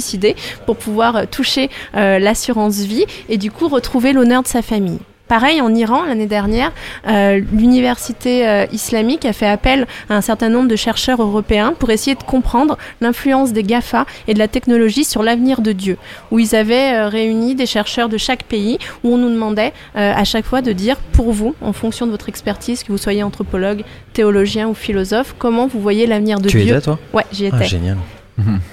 Speaker 6: pour pouvoir euh, toucher euh, l'assurance vie et du coup retrouver l'honneur de sa famille. Pareil, en Iran, l'année dernière, euh, l'université euh, islamique a fait appel à un certain nombre de chercheurs européens pour essayer de comprendre l'influence des GAFA et de la technologie sur l'avenir de Dieu, où ils avaient euh, réuni des chercheurs de chaque pays, où on nous demandait à chaque fois de dire, pour vous, en fonction de votre expertise, que vous soyez anthropologue, théologien ou philosophe, comment vous voyez l'avenir de
Speaker 3: Tu
Speaker 6: Dieu.
Speaker 3: étais, toi?
Speaker 6: Ouais, j'y étais.
Speaker 3: Ah, génial.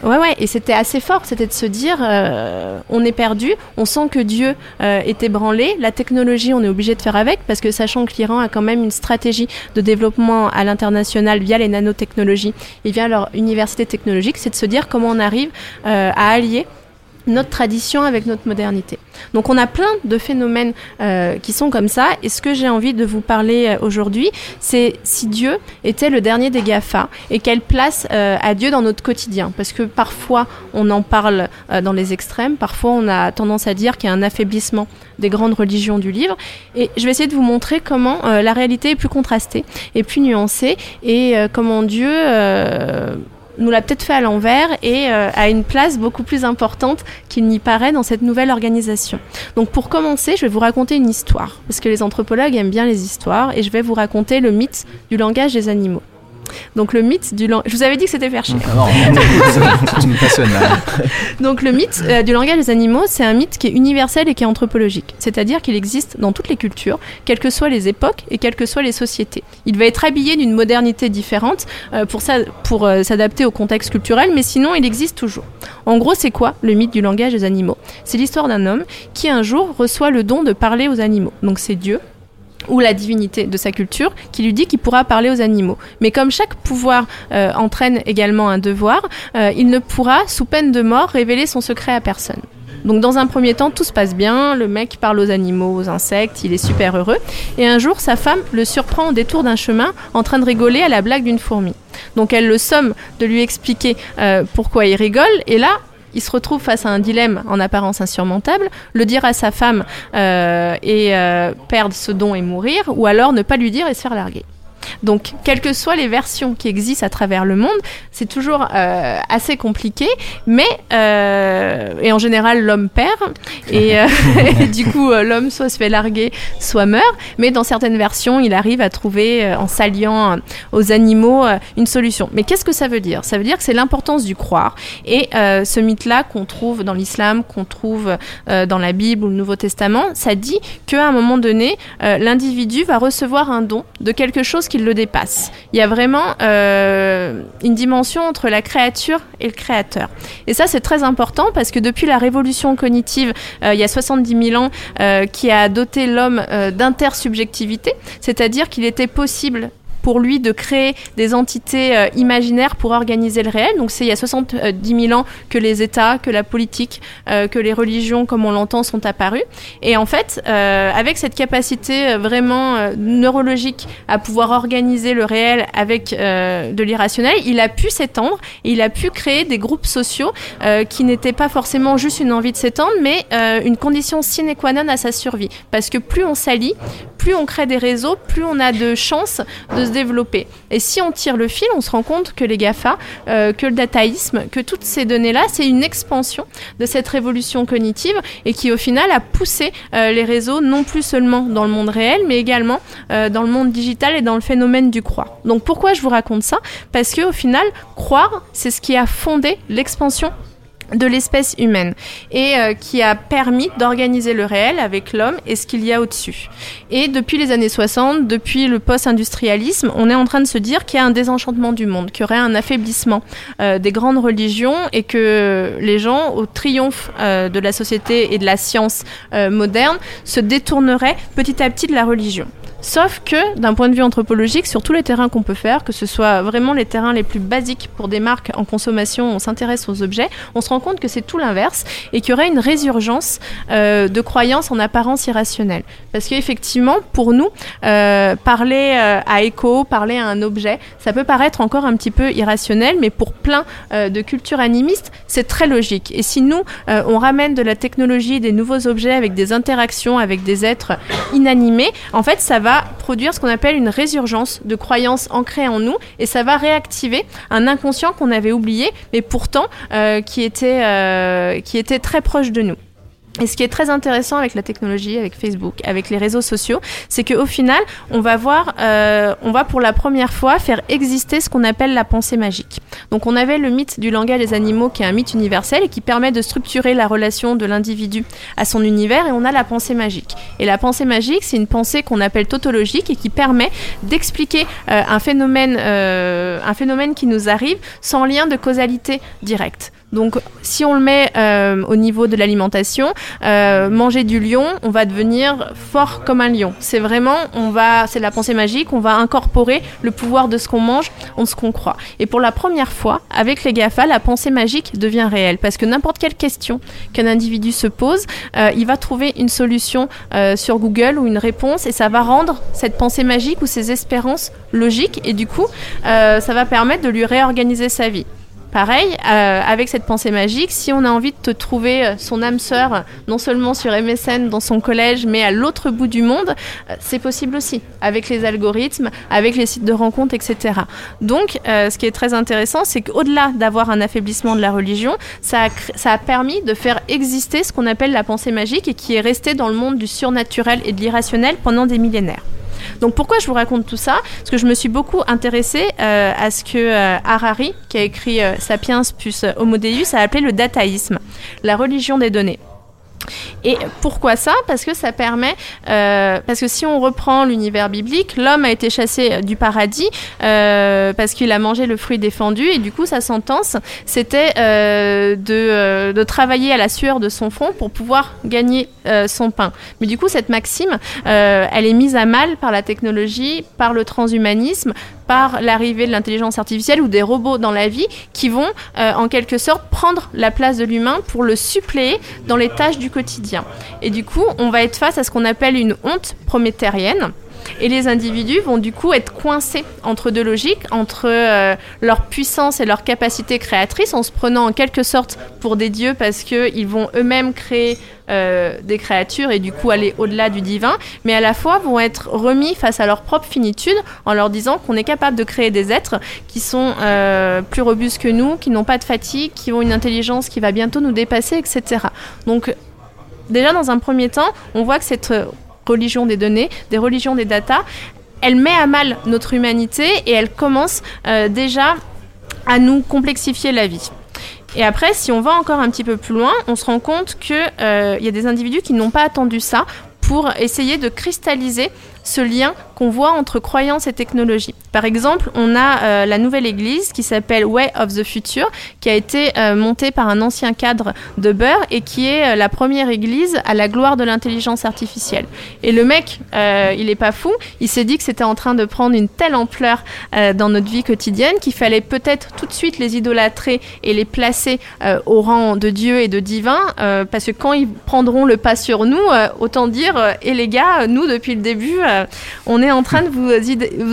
Speaker 6: Ouais, ouais, et c'était assez fort, c'était de se dire, euh, on est perdu, on sent que Dieu euh, est ébranlé, la technologie, on est obligé de faire avec, parce que sachant que l'Iran a quand même une stratégie de développement à l'international via les nanotechnologies et via leur université technologique, c'est de se dire comment on arrive euh, à allier notre tradition avec notre modernité. Donc on a plein de phénomènes euh, qui sont comme ça, et ce que j'ai envie de vous parler euh, aujourd'hui, c'est si Dieu était le dernier des GAFA, et quelle place euh, a Dieu dans notre quotidien. Parce que parfois on en parle euh, dans les extrêmes, parfois on a tendance à dire qu'il y a un affaiblissement des grandes religions du livre, et je vais essayer de vous montrer comment la réalité est plus contrastée et plus nuancée, et comment Dieu... nous l'a peut-être fait à l'envers et euh, a une place beaucoup plus importante qu'il n'y paraît dans cette nouvelle organisation. Donc pour commencer, je vais vous raconter une histoire, parce que les anthropologues aiment bien les histoires, et je vais vous raconter le mythe du langage des animaux. Donc le mythe du langage... Je vous avais dit que c'était faire chier.
Speaker 2: Non, tu nous passionnes là.
Speaker 6: Donc le mythe euh, du langage des animaux, c'est un mythe qui est universel et qui est anthropologique. C'est-à-dire qu'il existe dans toutes les cultures, quelles que soient les époques et quelles que soient les sociétés. Il va être habillé d'une modernité différente euh, pour, ça- pour euh, s'adapter au contexte culturel, mais sinon il existe toujours. En gros, c'est quoi le mythe du langage des animaux? C'est l'histoire d'un homme qui un jour reçoit le don de parler aux animaux. Donc c'est Dieu ou la divinité de sa culture qui lui dit qu'il pourra parler aux animaux. Mais comme chaque pouvoir euh, entraîne également un devoir, euh, il ne pourra, sous peine de mort, révéler son secret à personne. Donc dans un premier temps, tout se passe bien, le mec parle aux animaux, aux insectes, il est super heureux. Et un jour, sa femme le surprend au détour d'un chemin en train de rigoler à la blague d'une fourmi. Donc elle le somme de lui expliquer euh, pourquoi il rigole, et là, il se retrouve face à un dilemme en apparence insurmontable, le dire à sa femme euh, et euh, perdre ce don et mourir, ou alors ne pas lui dire et se faire larguer. Donc, quelles que soient les versions qui existent à travers le monde, c'est toujours euh, assez compliqué, mais euh, et en général l'homme perd et, euh, et du coup l'homme soit se fait larguer, soit meurt. Mais dans certaines versions, il arrive à trouver en s'alliant aux animaux une solution. Mais qu'est-ce que ça veut dire? Ça veut dire que c'est l'importance du croire et ce mythe-là qu'on trouve dans l'islam, qu'on trouve dans la Bible ou le Nouveau Testament, ça dit qu'à un moment donné, l'individu va recevoir un don de quelque chose qui le dépasse. Il y a vraiment euh, une dimension entre la créature et le créateur. Et ça, c'est très important parce que depuis la révolution cognitive, euh, il y a 70 000 ans, euh, qui a doté l'homme d'intersubjectivité, c'est-à-dire qu'il était possible pour lui de créer des entités euh, imaginaires pour organiser le réel. Donc c'est il y a 70 000 ans que les États, que la politique, euh, que les religions, comme on l'entend, sont apparus. Et en fait, euh, avec cette capacité vraiment neurologique à pouvoir organiser le réel avec de l'irrationnel, il a pu s'étendre il a pu créer des groupes sociaux qui n'étaient pas forcément juste une envie de s'étendre, mais une condition sine qua non à sa survie. Parce que plus on s'allie, plus on crée des réseaux, plus on a de chances de se Et si on tire le fil, on se rend compte que les GAFA, euh, que le dataïsme, que toutes ces données-là, c'est une expansion de cette révolution cognitive et qui au final a poussé euh, les réseaux non plus seulement dans le monde réel, mais également euh, dans le monde digital et dans le phénomène du croire. Donc pourquoi je vous raconte ça? Parce que au final, croire, c'est ce qui a fondé l'expansion de l'espèce humaine et euh, qui a permis d'organiser le réel avec l'homme et ce qu'il y a au-dessus. Et depuis les années 60, depuis le post-industrialisme, on est en train de se dire qu'il y a un désenchantement du monde, qu'il y aurait un affaiblissement euh, des grandes religions et que les gens, au triomphe euh, de la société et de la science moderne, se détourneraient petit à petit de la religion. Sauf que, d'un point de vue anthropologique, sur tous les terrains qu'on peut faire, que ce soit vraiment les terrains les plus basiques pour des marques en consommation, on s'intéresse aux objets, on se rend compte que c'est tout l'inverse et qu'il y aurait une résurgence euh, de croyances en apparence irrationnelles. Parce qu'effectivement, pour nous, euh, parler euh, à écho, parler à un objet, ça peut paraître encore un petit peu irrationnel, mais pour plein de cultures animistes, c'est très logique. Et si nous, on ramène de la technologie, des nouveaux objets avec des interactions avec des êtres inanimés, en fait, ça va produire ce qu'on appelle une résurgence de croyances ancrées en nous et ça va réactiver un inconscient qu'on avait oublié, mais pourtant euh, euh, qui était très proche de nous. Et ce qui est très intéressant avec la technologie, avec Facebook, avec les réseaux sociaux, c'est qu'au final, on va voir, euh, on va pour la première fois faire exister ce qu'on appelle la pensée magique. Donc on avait le mythe du langage des animaux qui est un mythe universel et qui permet de structurer la relation de l'individu à son univers et on a la pensée magique. Et la pensée magique, c'est une pensée qu'on appelle tautologique et qui permet d'expliquer euh, un, phénomène, euh, un phénomène qui nous arrive sans lien de causalité directe. Donc, si on le met euh, au niveau de l'alimentation, euh, manger du lion, on va devenir fort comme un lion. C'est vraiment, on va, c'est la pensée magique, on va incorporer le pouvoir de ce qu'on mange en ce qu'on croit. Et pour la première fois, avec les GAFA, la pensée magique devient réelle parce que n'importe quelle question qu'un individu se pose, euh, il va trouver une solution sur Google ou une réponse et ça va rendre cette pensée magique ou ses espérances logiques et du coup, ça va permettre de lui réorganiser sa vie. Pareil, euh, avec cette pensée magique, si on a envie de te trouver euh, son âme sœur, non seulement sur MSN, dans son collège, mais à l'autre bout du monde, euh, c'est possible aussi, avec les algorithmes, avec les sites de rencontres, etc. Donc, ce qui est très intéressant, c'est qu'au-delà d'avoir un affaiblissement de la religion, ça a, ça a permis de faire exister ce qu'on appelle la pensée magique et qui est resté dans le monde du surnaturel et de l'irrationnel pendant des millénaires. Donc pourquoi je vous raconte tout ça? Parce que je me suis beaucoup intéressée euh, à ce que euh, Harari, qui a écrit euh, Sapiens plus euh, Homo Deus, a appelé le dataïsme, la religion des données. Et pourquoi ça? Parce que ça permet, euh, parce que si on reprend l'univers biblique, l'homme a été chassé euh, du paradis euh, parce qu'il a mangé le fruit défendu et du coup sa sentence c'était de, de travailler à la sueur de son front pour pouvoir gagner son pain. Mais du coup cette maxime, elle est mise à mal par la technologie, par le transhumanisme, par l'arrivée de l'intelligence artificielle ou des robots dans la vie qui vont euh, en quelque sorte prendre la place de l'humain pour le suppléer dans les tâches du quotidien. Et du coup, on va être face à ce qu'on appelle une honte prométhérienne. Et les individus vont du coup être coincés entre deux logiques, entre euh, leur puissance et leur capacité créatrice, en se prenant en quelque sorte pour des dieux parce qu'ils vont eux-mêmes créer euh, des créatures et du coup aller au-delà du divin, mais à la fois vont être remis face à leur propre finitude en leur disant qu'on est capable de créer des êtres qui sont euh, plus robustes que nous, qui n'ont pas de fatigue, qui ont une intelligence qui va bientôt nous dépasser, etc. Donc déjà dans un premier temps, on voit que cette religion des données, des religions des data, elle met à mal notre humanité et elle commence euh, déjà à nous complexifier la vie. Et après, si on va encore un petit peu plus loin, on se rend compte qu'il y a des individus qui n'ont pas attendu ça pour essayer de cristalliser ce lien qu'on voit entre croyance et technologie. Par exemple, on a euh, la nouvelle église qui s'appelle Way of the Future, qui a été euh, montée par un ancien cadre de Beurre et qui est euh, la première église à la gloire de l'intelligence artificielle. Et le mec, il est pas fou, il s'est dit que c'était en train de prendre une telle ampleur dans notre vie quotidienne qu'il fallait peut-être tout de suite les idolâtrer et les placer au rang de Dieu et de divin, parce que quand ils prendront le pas sur nous, autant dire, et les gars, nous depuis le début, on est en train de vous,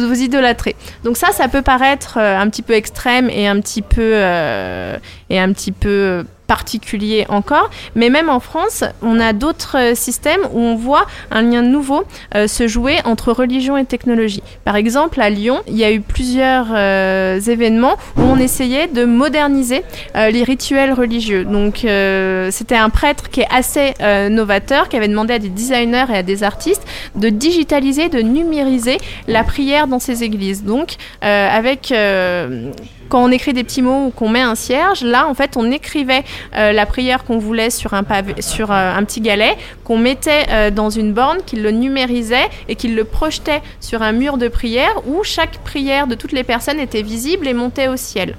Speaker 6: vous idolâtrer. Donc ça, ça peut paraître euh, un petit peu extrême et un petit peu, euh, et un petit peu particulier encore. Mais même en France, on a d'autres euh, systèmes où on voit un lien nouveau euh, se jouer entre religion et technologie. Par exemple, à Lyon, il y a eu plusieurs euh, événements où on essayait de moderniser les rituels religieux. Donc, c'était un prêtre qui est assez novateur, qui avait demandé à des designers et à des artistes de digitaliser, de numériser la prière dans ces églises. Donc, avec quand on écrit des petits mots ou qu'on met un cierge, là, en fait, on écrivait euh, la prière qu'on voulait sur un, euh, petit galet, qu'on mettait euh, dans une borne, qu'il le numérisait et qu'il le projetait sur un mur de prière où chaque prière de toutes les personnes était visible et montait au ciel.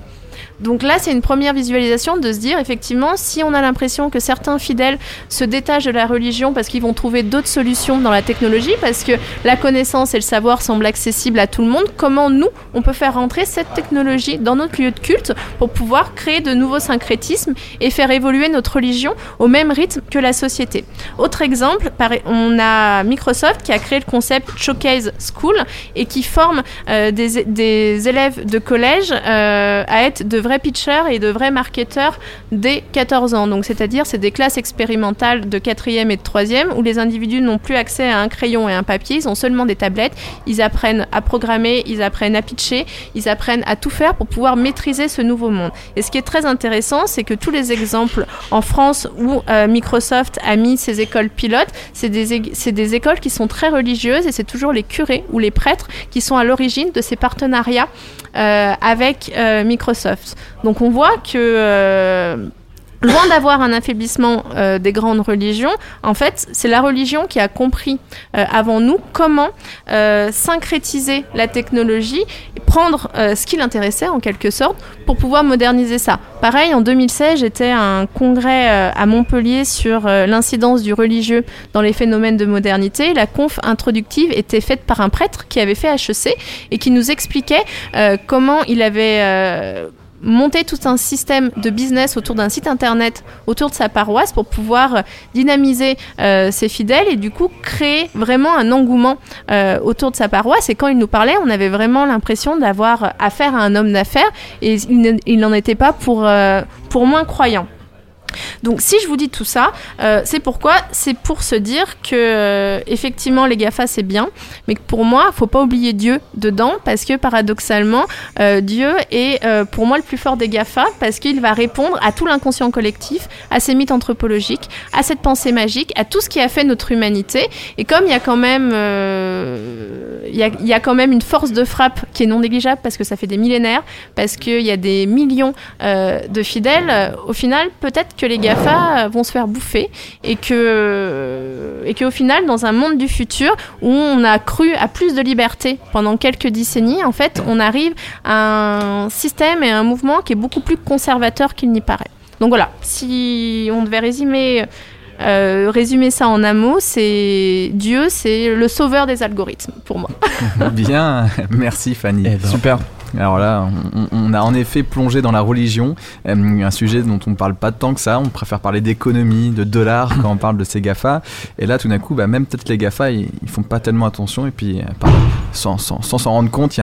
Speaker 6: Donc là, c'est une première visualisation de se dire, effectivement, si on a l'impression que certains fidèles se détachent de la religion parce qu'ils vont trouver d'autres solutions dans la technologie, parce que la connaissance et le savoir semblent accessibles à tout le monde, comment nous, on peut faire rentrer cette technologie dans notre lieu de culte pour pouvoir créer de nouveaux syncrétismes et faire évoluer notre religion au même rythme que la société. Autre exemple, on a Microsoft qui a créé le concept Showcase School et qui forme euh, des, élèves de collège euh, à être de vrais pitchers et de vrais marketeurs dès 14 ans. Donc, c'est-à-dire, c'est des classes expérimentales de 4e et de 3e où les individus n'ont plus accès à un crayon et un papier, ils ont seulement des tablettes. Ils apprennent à programmer, ils apprennent à pitcher, ils apprennent à tout faire pour pouvoir maîtriser ce nouveau monde. Et ce qui est très intéressant, c'est que tous les exemples en France où euh, Microsoft a mis ses écoles pilotes, c'est des, écoles qui sont très religieuses et c'est toujours les curés ou les prêtres qui sont à l'origine de ces partenariats euh, avec euh, Microsoft. Donc on voit que euh, loin d'avoir un affaiblissement des grandes religions, en fait, c'est la religion qui a compris avant nous comment syncrétiser la technologie, prendre ce qui l'intéressait en quelque sorte pour pouvoir moderniser ça. Pareil, en 2016, j'étais à un congrès à Montpellier sur l'incidence du religieux dans les phénomènes de modernité. La conf introductive était faite par un prêtre qui avait fait HEC et qui nous expliquait comment il avait euh, monté tout un système de business autour d'un site internet, autour de sa paroisse, pour pouvoir euh, dynamiser euh, ses fidèles et du coup créer vraiment un engouement autour de sa paroisse. Et quand il nous parlait, on avait vraiment l'impression d'avoir affaire à un homme d'affaires et il n'en était pas pour, pour moins croyant. Donc si je vous dis tout ça, euh, c'est pourquoi? C'est pour se dire que euh, effectivement les GAFA c'est bien, mais que pour moi, il faut pas oublier Dieu dedans parce que paradoxalement, euh, Dieu est pour moi le plus fort des GAFA parce qu'il va répondre à tout l'inconscient collectif, à ces mythes anthropologiques, à cette pensée magique, à tout ce qui a fait notre humanité. Et comme il y y, a, quand même une force de frappe qui est non négligeable parce que ça fait des millénaires, parce qu'il y a des millions de fidèles, au final, peut-être que que les GAFA vont se faire bouffer et que et qu'au final, dans un monde du futur où on a cru à plus de liberté pendant quelques décennies, en fait, on arrive à un système et un mouvement qui est beaucoup plus conservateur qu'il n'y paraît. Donc voilà, si on devait résumer euh, résumer ça en un mot, c'est Dieu, c'est le sauveur des algorithmes pour moi.
Speaker 2: Bien, merci Fanny.
Speaker 4: Eh ben, Super.
Speaker 2: Alors là, on, a en effet plongé dans la religion, euh, un sujet dont on ne parle pas tant que ça. On préfère parler d'économie, de dollars quand on parle de ces GAFA. Et là, tout d'un coup, bah, même peut-être les GAFA, ils, ils, font pas tellement attention. Et puis, euh, sans s'en rendre compte,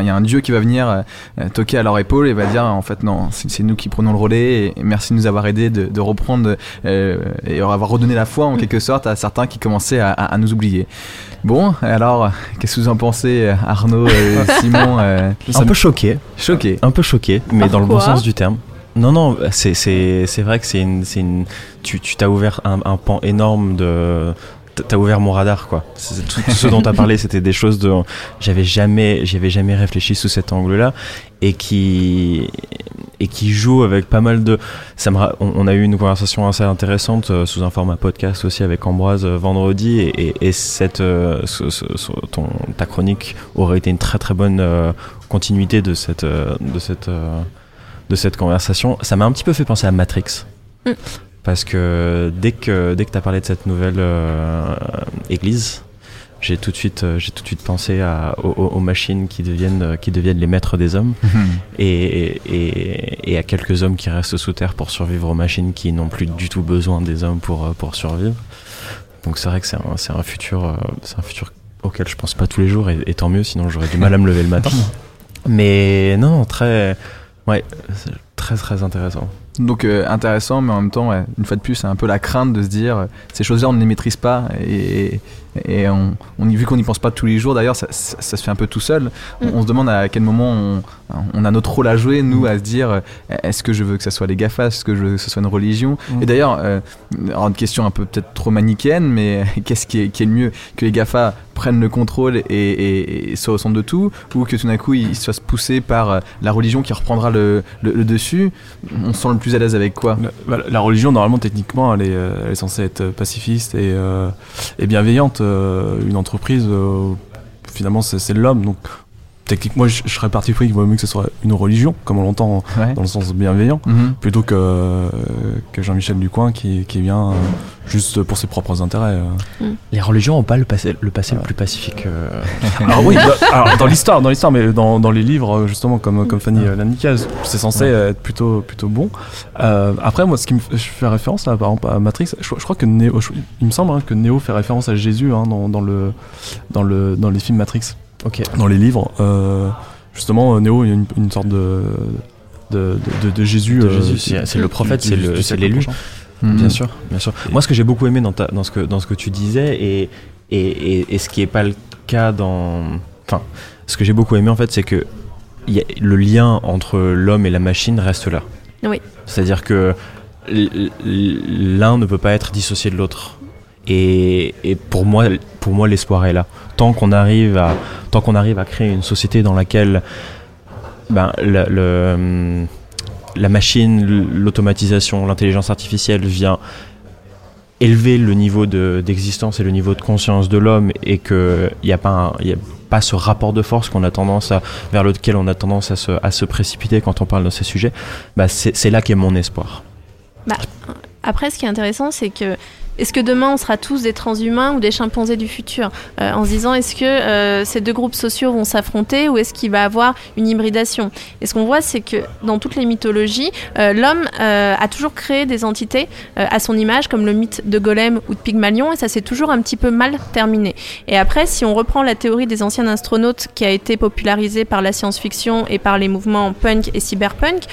Speaker 2: Il y a un dieu qui va venir euh, toquer à leur épaule et va dire en fait non, c'est nous qui prenons le relais et merci de nous avoir aidés de, de reprendre euh, et avoir redonné la foi en quelque sorte à certains qui commençaient à, à- à nous oublier. Bon, alors qu'est-ce que vous en pensez, Arnaud, euh, Simon euh,
Speaker 3: Un peu choqué.
Speaker 2: Choqué.
Speaker 3: Un peu choqué, mais dans le bon sens du terme. Non, non, c'est, c'est, c'est vrai que c'est une, c'est une, tu, tu t'as ouvert un, un pan énorme de, t'as ouvert mon radar, quoi. Tout, tout ce dont t'as parlé, c'était des choses de, j'avais jamais, j'y avais jamais réfléchi sous cet angle-là, et qui, et qui joue avec pas mal de, ça me, on, a eu une conversation assez intéressante euh, sous un format podcast aussi avec Ambroise euh, vendredi, et, et, et cette, euh, ta chronique aurait été une très très bonne continuité de cette, de cette, de cette conversation. Ça m'a un petit peu fait penser à Matrix.
Speaker 6: Mm.
Speaker 3: Parce que dès que, dès que tu as parlé de cette nouvelle euh, église, j'ai tout de suite, euh, j'ai tout de suite pensé à, aux, machines qui deviennent, euh, qui deviennent les maîtres des hommes et, et, et à quelques hommes qui restent sous terre pour survivre aux machines qui n'ont plus du tout besoin des hommes pour, pour survivre. Donc c'est vrai que c'est un, c'est un futur, c'est un futur auquel je pense pas tous les jours et, et tant mieux, sinon j'aurais du mal à me lever le matin. Mais non, très, ouais, très très intéressant.
Speaker 2: Donc euh, intéressant, mais en même temps, ouais, une fois de plus, c'est un peu la crainte de se dire euh, ces choses-là, on ne les maîtrise pas et, et on, on y, vu qu'on n'y pense pas tous les jours, d'ailleurs, ça, ça- ça se fait un peu tout seul. On,
Speaker 6: Mm.
Speaker 2: on se demande à quel moment on, on a notre rôle à jouer, nous, à se dire euh, est-ce que je veux que ça soit les GAFA, est-ce que je veux que ce soit une religion
Speaker 4: Mm.
Speaker 2: Et d'ailleurs, euh, alors une question un peu peut-être trop manichéenne, mais qu'est-ce qui est, qui est le mieux Que les GAFA prennent le contrôle et, et, et soient au centre de tout, ou que tout d'un coup ils se fassent pousser par euh, la religion qui reprendra le, le- le dessus? On se sent le plus à l'aise avec quoi?
Speaker 4: La, bah, la religion, normalement, techniquement, elle est, euh, elle est censée être pacifiste et, euh, et bienveillante. Euh, Une entreprise, euh, finalement, c'est l'homme. Donc, techniquement, je, je serais parti pris qu'il vaut mieux que ce soit une religion, comme on l'entend
Speaker 2: Ouais.
Speaker 4: dans le sens bienveillant,
Speaker 2: Mhm.
Speaker 4: plutôt que, euh, que Jean-Michel Ducoin qui, qui vient euh, juste pour ses propres intérêts. euh.
Speaker 3: Les religions ont pas le passé le, passé le plus pacifique. euh,
Speaker 4: Alors oui, bah, alors, dans l'histoire, dans l'histoire, mais dans, dans les livres euh, justement comme comme Fanny indiqué, c'est censé être plutôt plutôt bon. Euh, après, moi, ce qui me fait, je fais référence là, par exemple à Matrix, je, je crois que Neo, je- il me semble hein, que Neo fait référence à Jésus hein, dans, dans le dans le dans les films Matrix, Dans les livres. Euh, justement, euh, Neo, il y a une, une sorte de de, de, de- de Jésus.
Speaker 3: De
Speaker 4: euh,
Speaker 3: Jésus, c'est- le prophète, c'est l'élu.
Speaker 2: Mhm.
Speaker 3: Bien sûr, bien sûr. Moi, ce que j'ai beaucoup aimé dans, ta- dans, ce que, dans ce que tu disais, et, et, et, et ce qui n'est pas le cas dans. Enfin, ce que j'ai beaucoup aimé, en fait, c'est que il y a- le lien entre l'homme et la machine reste là.
Speaker 6: Oui.
Speaker 3: C'est-à-dire que l'un ne peut pas être dissocié de l'autre. Et, et pour moi, pour moi, l'espoir est là. Tant qu'on arrive à, tant qu'on arrive à créer une société dans laquelle, ben, le, le- la machine, l'automatisation, l'intelligence artificielle vient élever le niveau de- d'existence et le niveau de conscience de l'homme et qu'il n'y a, pas un- y a pas ce rapport de force qu'on a tendance à, vers lequel on a tendance à se, à se précipiter quand on parle de ces sujets, bah c'est là qu'est mon espoir.
Speaker 6: Après, ce qui est intéressant, c'est que est-ce que demain on sera tous des transhumains ou des chimpanzés du futur? Euh, En se disant, est-ce que euh, ces deux groupes sociaux vont s'affronter ou est-ce qu'il va avoir une hybridation? Et ce qu'on voit, c'est que dans toutes les mythologies, euh, l'homme a toujours créé des entités à son image, comme le mythe de Golem ou de Pygmalion, et ça s'est toujours un petit peu mal terminé. Et après, si on reprend la théorie des anciens astronautes qui a été popularisée par la science-fiction et par les mouvements punk et cyberpunk,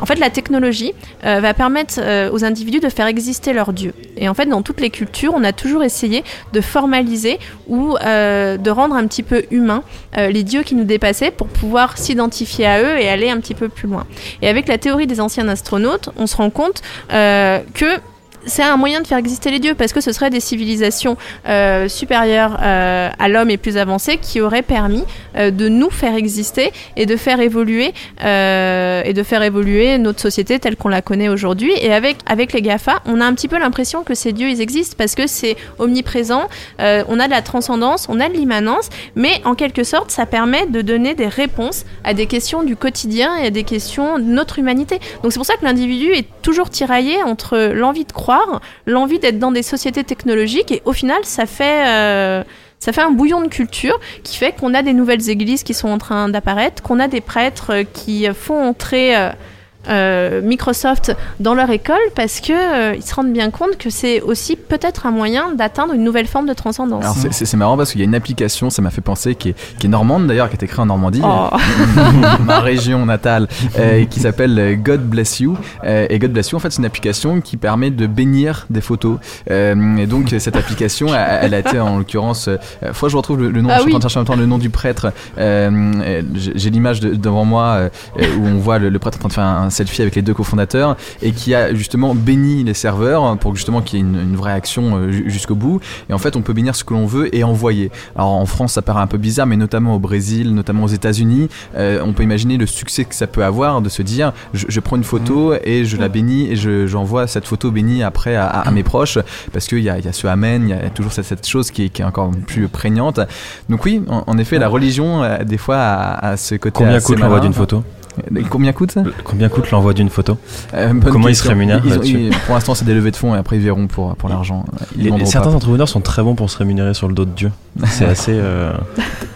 Speaker 6: en fait, la technologie euh, va permettre euh, aux individus de faire exister leur dieu. Et en fait, dans toutes les cultures, on a toujours essayé de formaliser ou euh, de rendre un petit peu humain les dieux qui nous dépassaient pour pouvoir s'identifier à eux et aller un petit peu plus loin. Et avec la théorie des anciens astronautes, on se rend compte que c'est un moyen de faire exister les dieux parce que ce seraient des civilisations euh, supérieures euh, à l'homme et plus avancées qui auraient permis euh, de nous faire exister et de faire évoluer et de faire évoluer notre société telle qu'on la connaît aujourd'hui. Et avec avec les Gafa, on a un petit peu l'impression que ces dieux ils existent parce que c'est omniprésent. on a de la transcendance, on a de l'immanence, mais en quelque sorte, ça permet de donner des réponses à des questions du quotidien et à des questions de notre humanité. Donc c'est pour ça que l'individu est toujours tiraillé entre l'envie de croire, l'envie d'être dans des sociétés technologiques, et au final, ça fait euh, ça fait un bouillon de culture qui fait qu'on a des nouvelles églises qui sont en train d'apparaître, qu'on a des prêtres euh, qui font entrer euh, euh, Microsoft dans leur école parce que euh, ils se rendent bien compte que c'est aussi peut-être un moyen d'atteindre une nouvelle forme de transcendance.
Speaker 2: Alors c'est- c'est c'est marrant parce qu'il y a une application, ça m'a fait penser, qui est, qui est normande d'ailleurs, qui a été créée en Normandie,
Speaker 6: Oh.
Speaker 2: ma région natale, euh, qui s'appelle euh, God Bless You. Euh, et God Bless You, en fait, c'est une application qui permet de bénir des photos. Euh, et donc cette application, elle, elle a été en l'occurrence, euh, faut que je retrouve le, le nom,
Speaker 6: Ah
Speaker 2: je suis en train
Speaker 6: oui.
Speaker 2: de chercher en même temps le nom du prêtre. Euh, euh, J'ai l'image de- devant moi euh, euh, où on voit le, le prêtre en train de faire un selfie avec les deux cofondateurs et qui a justement béni les serveurs pour justement qu'il y ait une, une vraie action euh, ju- jusqu'au bout. Et en fait, on peut bénir ce que l'on veut et envoyer. Alors en France, ça paraît un peu bizarre, mais notamment au Brésil, notamment aux États-Unis, euh, on peut imaginer le succès que ça peut avoir de se dire je, je prends une photo et je la bénis et je- j'envoie cette photo bénie après à, à- à mes proches parce qu'il y a, il y a ce amen, il y a toujours cette, cette chose qui est, qui est encore plus prégnante. Donc oui, en, en effet, la religion, euh, des fois, a, a ce côté.
Speaker 3: Combien coûte l'envoi d'une photo?
Speaker 2: Combien coûte ça
Speaker 3: Combien coûte l'envoi d'une photo
Speaker 2: Euh,
Speaker 3: Comment ils se rémunèrent
Speaker 2: Ils ont-
Speaker 3: là-dessus
Speaker 2: ils- Pour l'instant, c'est des levées de fonds et après ils verront pour, pour l'argent.
Speaker 3: Certains entrepreneurs sont très bons pour se rémunérer sur le dos de Dieu. C'est assez. euh,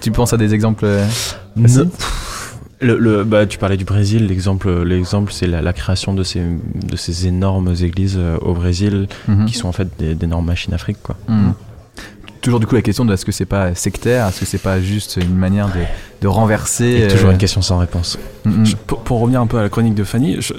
Speaker 2: Tu penses à des exemples euh, Facile.
Speaker 3: Le, le- bah, tu parlais du Brésil, l'exemple, l'exemple c'est la, la création de ces, de ces énormes églises au Brésil
Speaker 2: mhm.
Speaker 3: qui sont en fait d'énormes machines afriques. Quoi.
Speaker 2: Mhm. Toujours du coup la question de est-ce que c'est pas sectaire, est-ce que c'est pas juste une manière de, de renverser
Speaker 3: Et toujours
Speaker 2: euh,
Speaker 3: une question sans réponse.
Speaker 2: mhm.
Speaker 4: Je- pour, pour revenir un peu à la chronique de Fanny, je-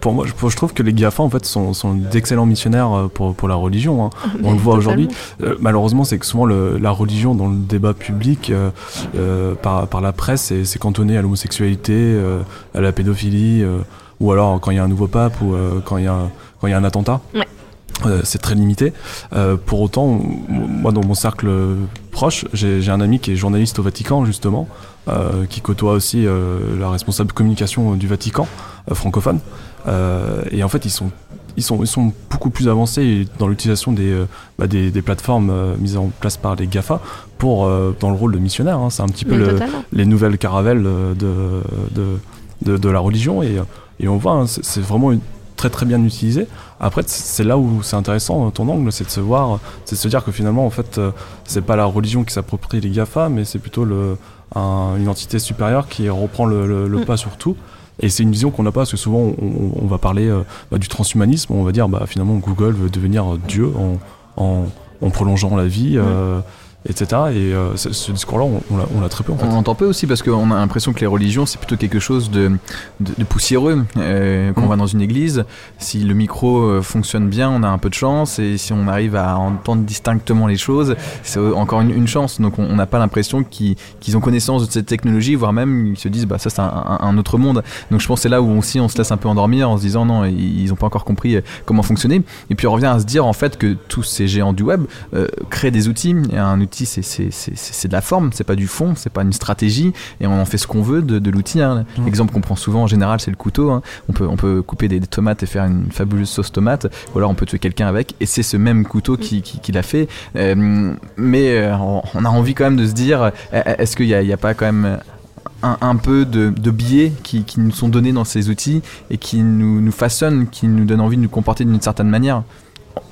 Speaker 4: pour moi, je, je trouve que les GAFA en fait sont, sont d'excellents missionnaires euh, pour, pour la religion. hein. On le voit aujourd'hui. Euh, malheureusement, c'est que souvent le- la religion dans le débat public, euh, euh, par, par la presse, c'est- cantonné à l'homosexualité, euh, à la pédophilie, euh, ou alors quand il y a un nouveau pape ou euh, quand il y a un- quand il y a un attentat.
Speaker 6: Ouais.
Speaker 4: Euh, c'est très limité. Euh, pour autant, moi dans mon cercle proche, j'ai un ami qui est journaliste au Vatican justement, euh, qui côtoie aussi euh, la responsable communication du Vatican euh, francophone. Euh, et en fait, ils sont ils sont, ils sont beaucoup plus avancés dans l'utilisation des, bah, des, des plateformes euh, mises en place par les GAFA pour, euh, dans le rôle de missionnaire. hein. C'est un petit peu le- les nouvelles caravelles de, de, de, de la religion. Et, et on voit, hein, c'est vraiment une- très très bien utilisé. Après, c'est là où c'est intéressant euh, ton angle, c'est de se voir, c'est de se dire que finalement, en fait, euh, c'est pas la religion qui s'approprie les GAFA, mais c'est plutôt le, un- une entité supérieure qui reprend le, le- le
Speaker 6: Mm.
Speaker 4: pas sur tout. Et c'est une vision qu'on n'a pas, parce que souvent on, on- on va parler euh, bah, du transhumanisme, on va dire bah, finalement Google veut devenir Dieu en, en, en prolongeant la vie, euh, etc. Et euh, ce, ce discours-là, on, on l'a- très peu en fait.
Speaker 2: On entend peu aussi parce qu'on a l'impression que les religions c'est plutôt quelque chose de, de, de poussiéreux. Euh, quand on
Speaker 4: Mm.
Speaker 2: va dans une église, si le micro euh, fonctionne bien, on a un peu de chance et si on arrive à entendre distinctement les choses, c'est encore une, une chance. Donc on n'a pas l'impression qu'ils ont connaissance de cette technologie, voire même ils se disent bah ça c'est un, un- un autre monde. Donc je pense que c'est là où aussi on se laisse un peu endormir en se disant non ils ils ont pas encore compris comment fonctionner. Et puis on revient à se dire en fait que tous ces géants du web euh, créent des outils. Et un outil c'est c'est- de la forme, c'est pas du fond, c'est pas une stratégie et on en fait ce qu'on veut de, de l'outil. hein.
Speaker 4: Mm.
Speaker 2: L'exemple qu'on prend souvent en général c'est le couteau. hein. On peut on peut couper des, des tomates et faire une fabuleuse sauce tomate, ou alors on peut tuer quelqu'un avec et c'est ce même couteau qui, qui, qui l'a fait. Euh, mais euh, on on a envie quand même de se dire euh, est-ce qu'il y a, pas quand même un, un peu de, de biais qui, qui nous sont donnés dans ces outils et qui nous, nous façonnent, qui nous donnent envie de nous comporter d'une certaine manière?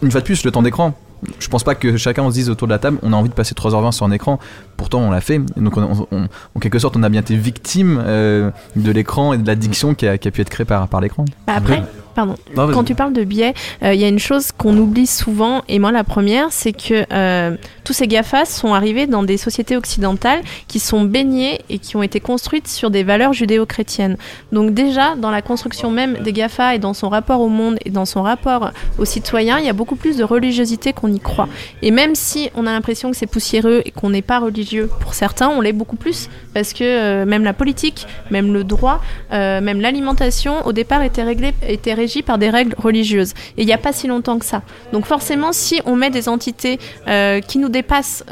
Speaker 2: Une fois de plus, le temps d'écran. Je pense pas que chacun on se dise autour de la table, on a envie de passer 3h20 sur un écran. Pourtant, on l'a fait. Et donc, on- on- en quelque sorte, on a bien été victime euh, de l'écran et de l'addiction qui a, qui a pu être créée par, par l'écran.
Speaker 6: Bah après, pardon.
Speaker 4: Non.
Speaker 6: Quand tu parles de biais, euh, il y a une chose qu'on oublie souvent, et moi la première, c'est que euh, tous ces GAFA sont arrivés dans des sociétés occidentales qui sont baignées et qui ont été construites sur des valeurs judéo-chrétiennes. Donc déjà, dans la construction même des GAFA et dans son rapport au monde et dans son rapport aux citoyens, il y a beaucoup plus de religiosité qu'on y croit. Et même si on a l'impression que c'est poussiéreux et qu'on n'est pas religieux, pour certains, on l'est beaucoup plus, parce que euh, même la politique, même le droit, euh, même l'alimentation, au départ, était, réglé, était régie par des règles religieuses. Et il n'y a pas si longtemps que ça. Donc forcément, si on met des entités euh, qui nous dépassent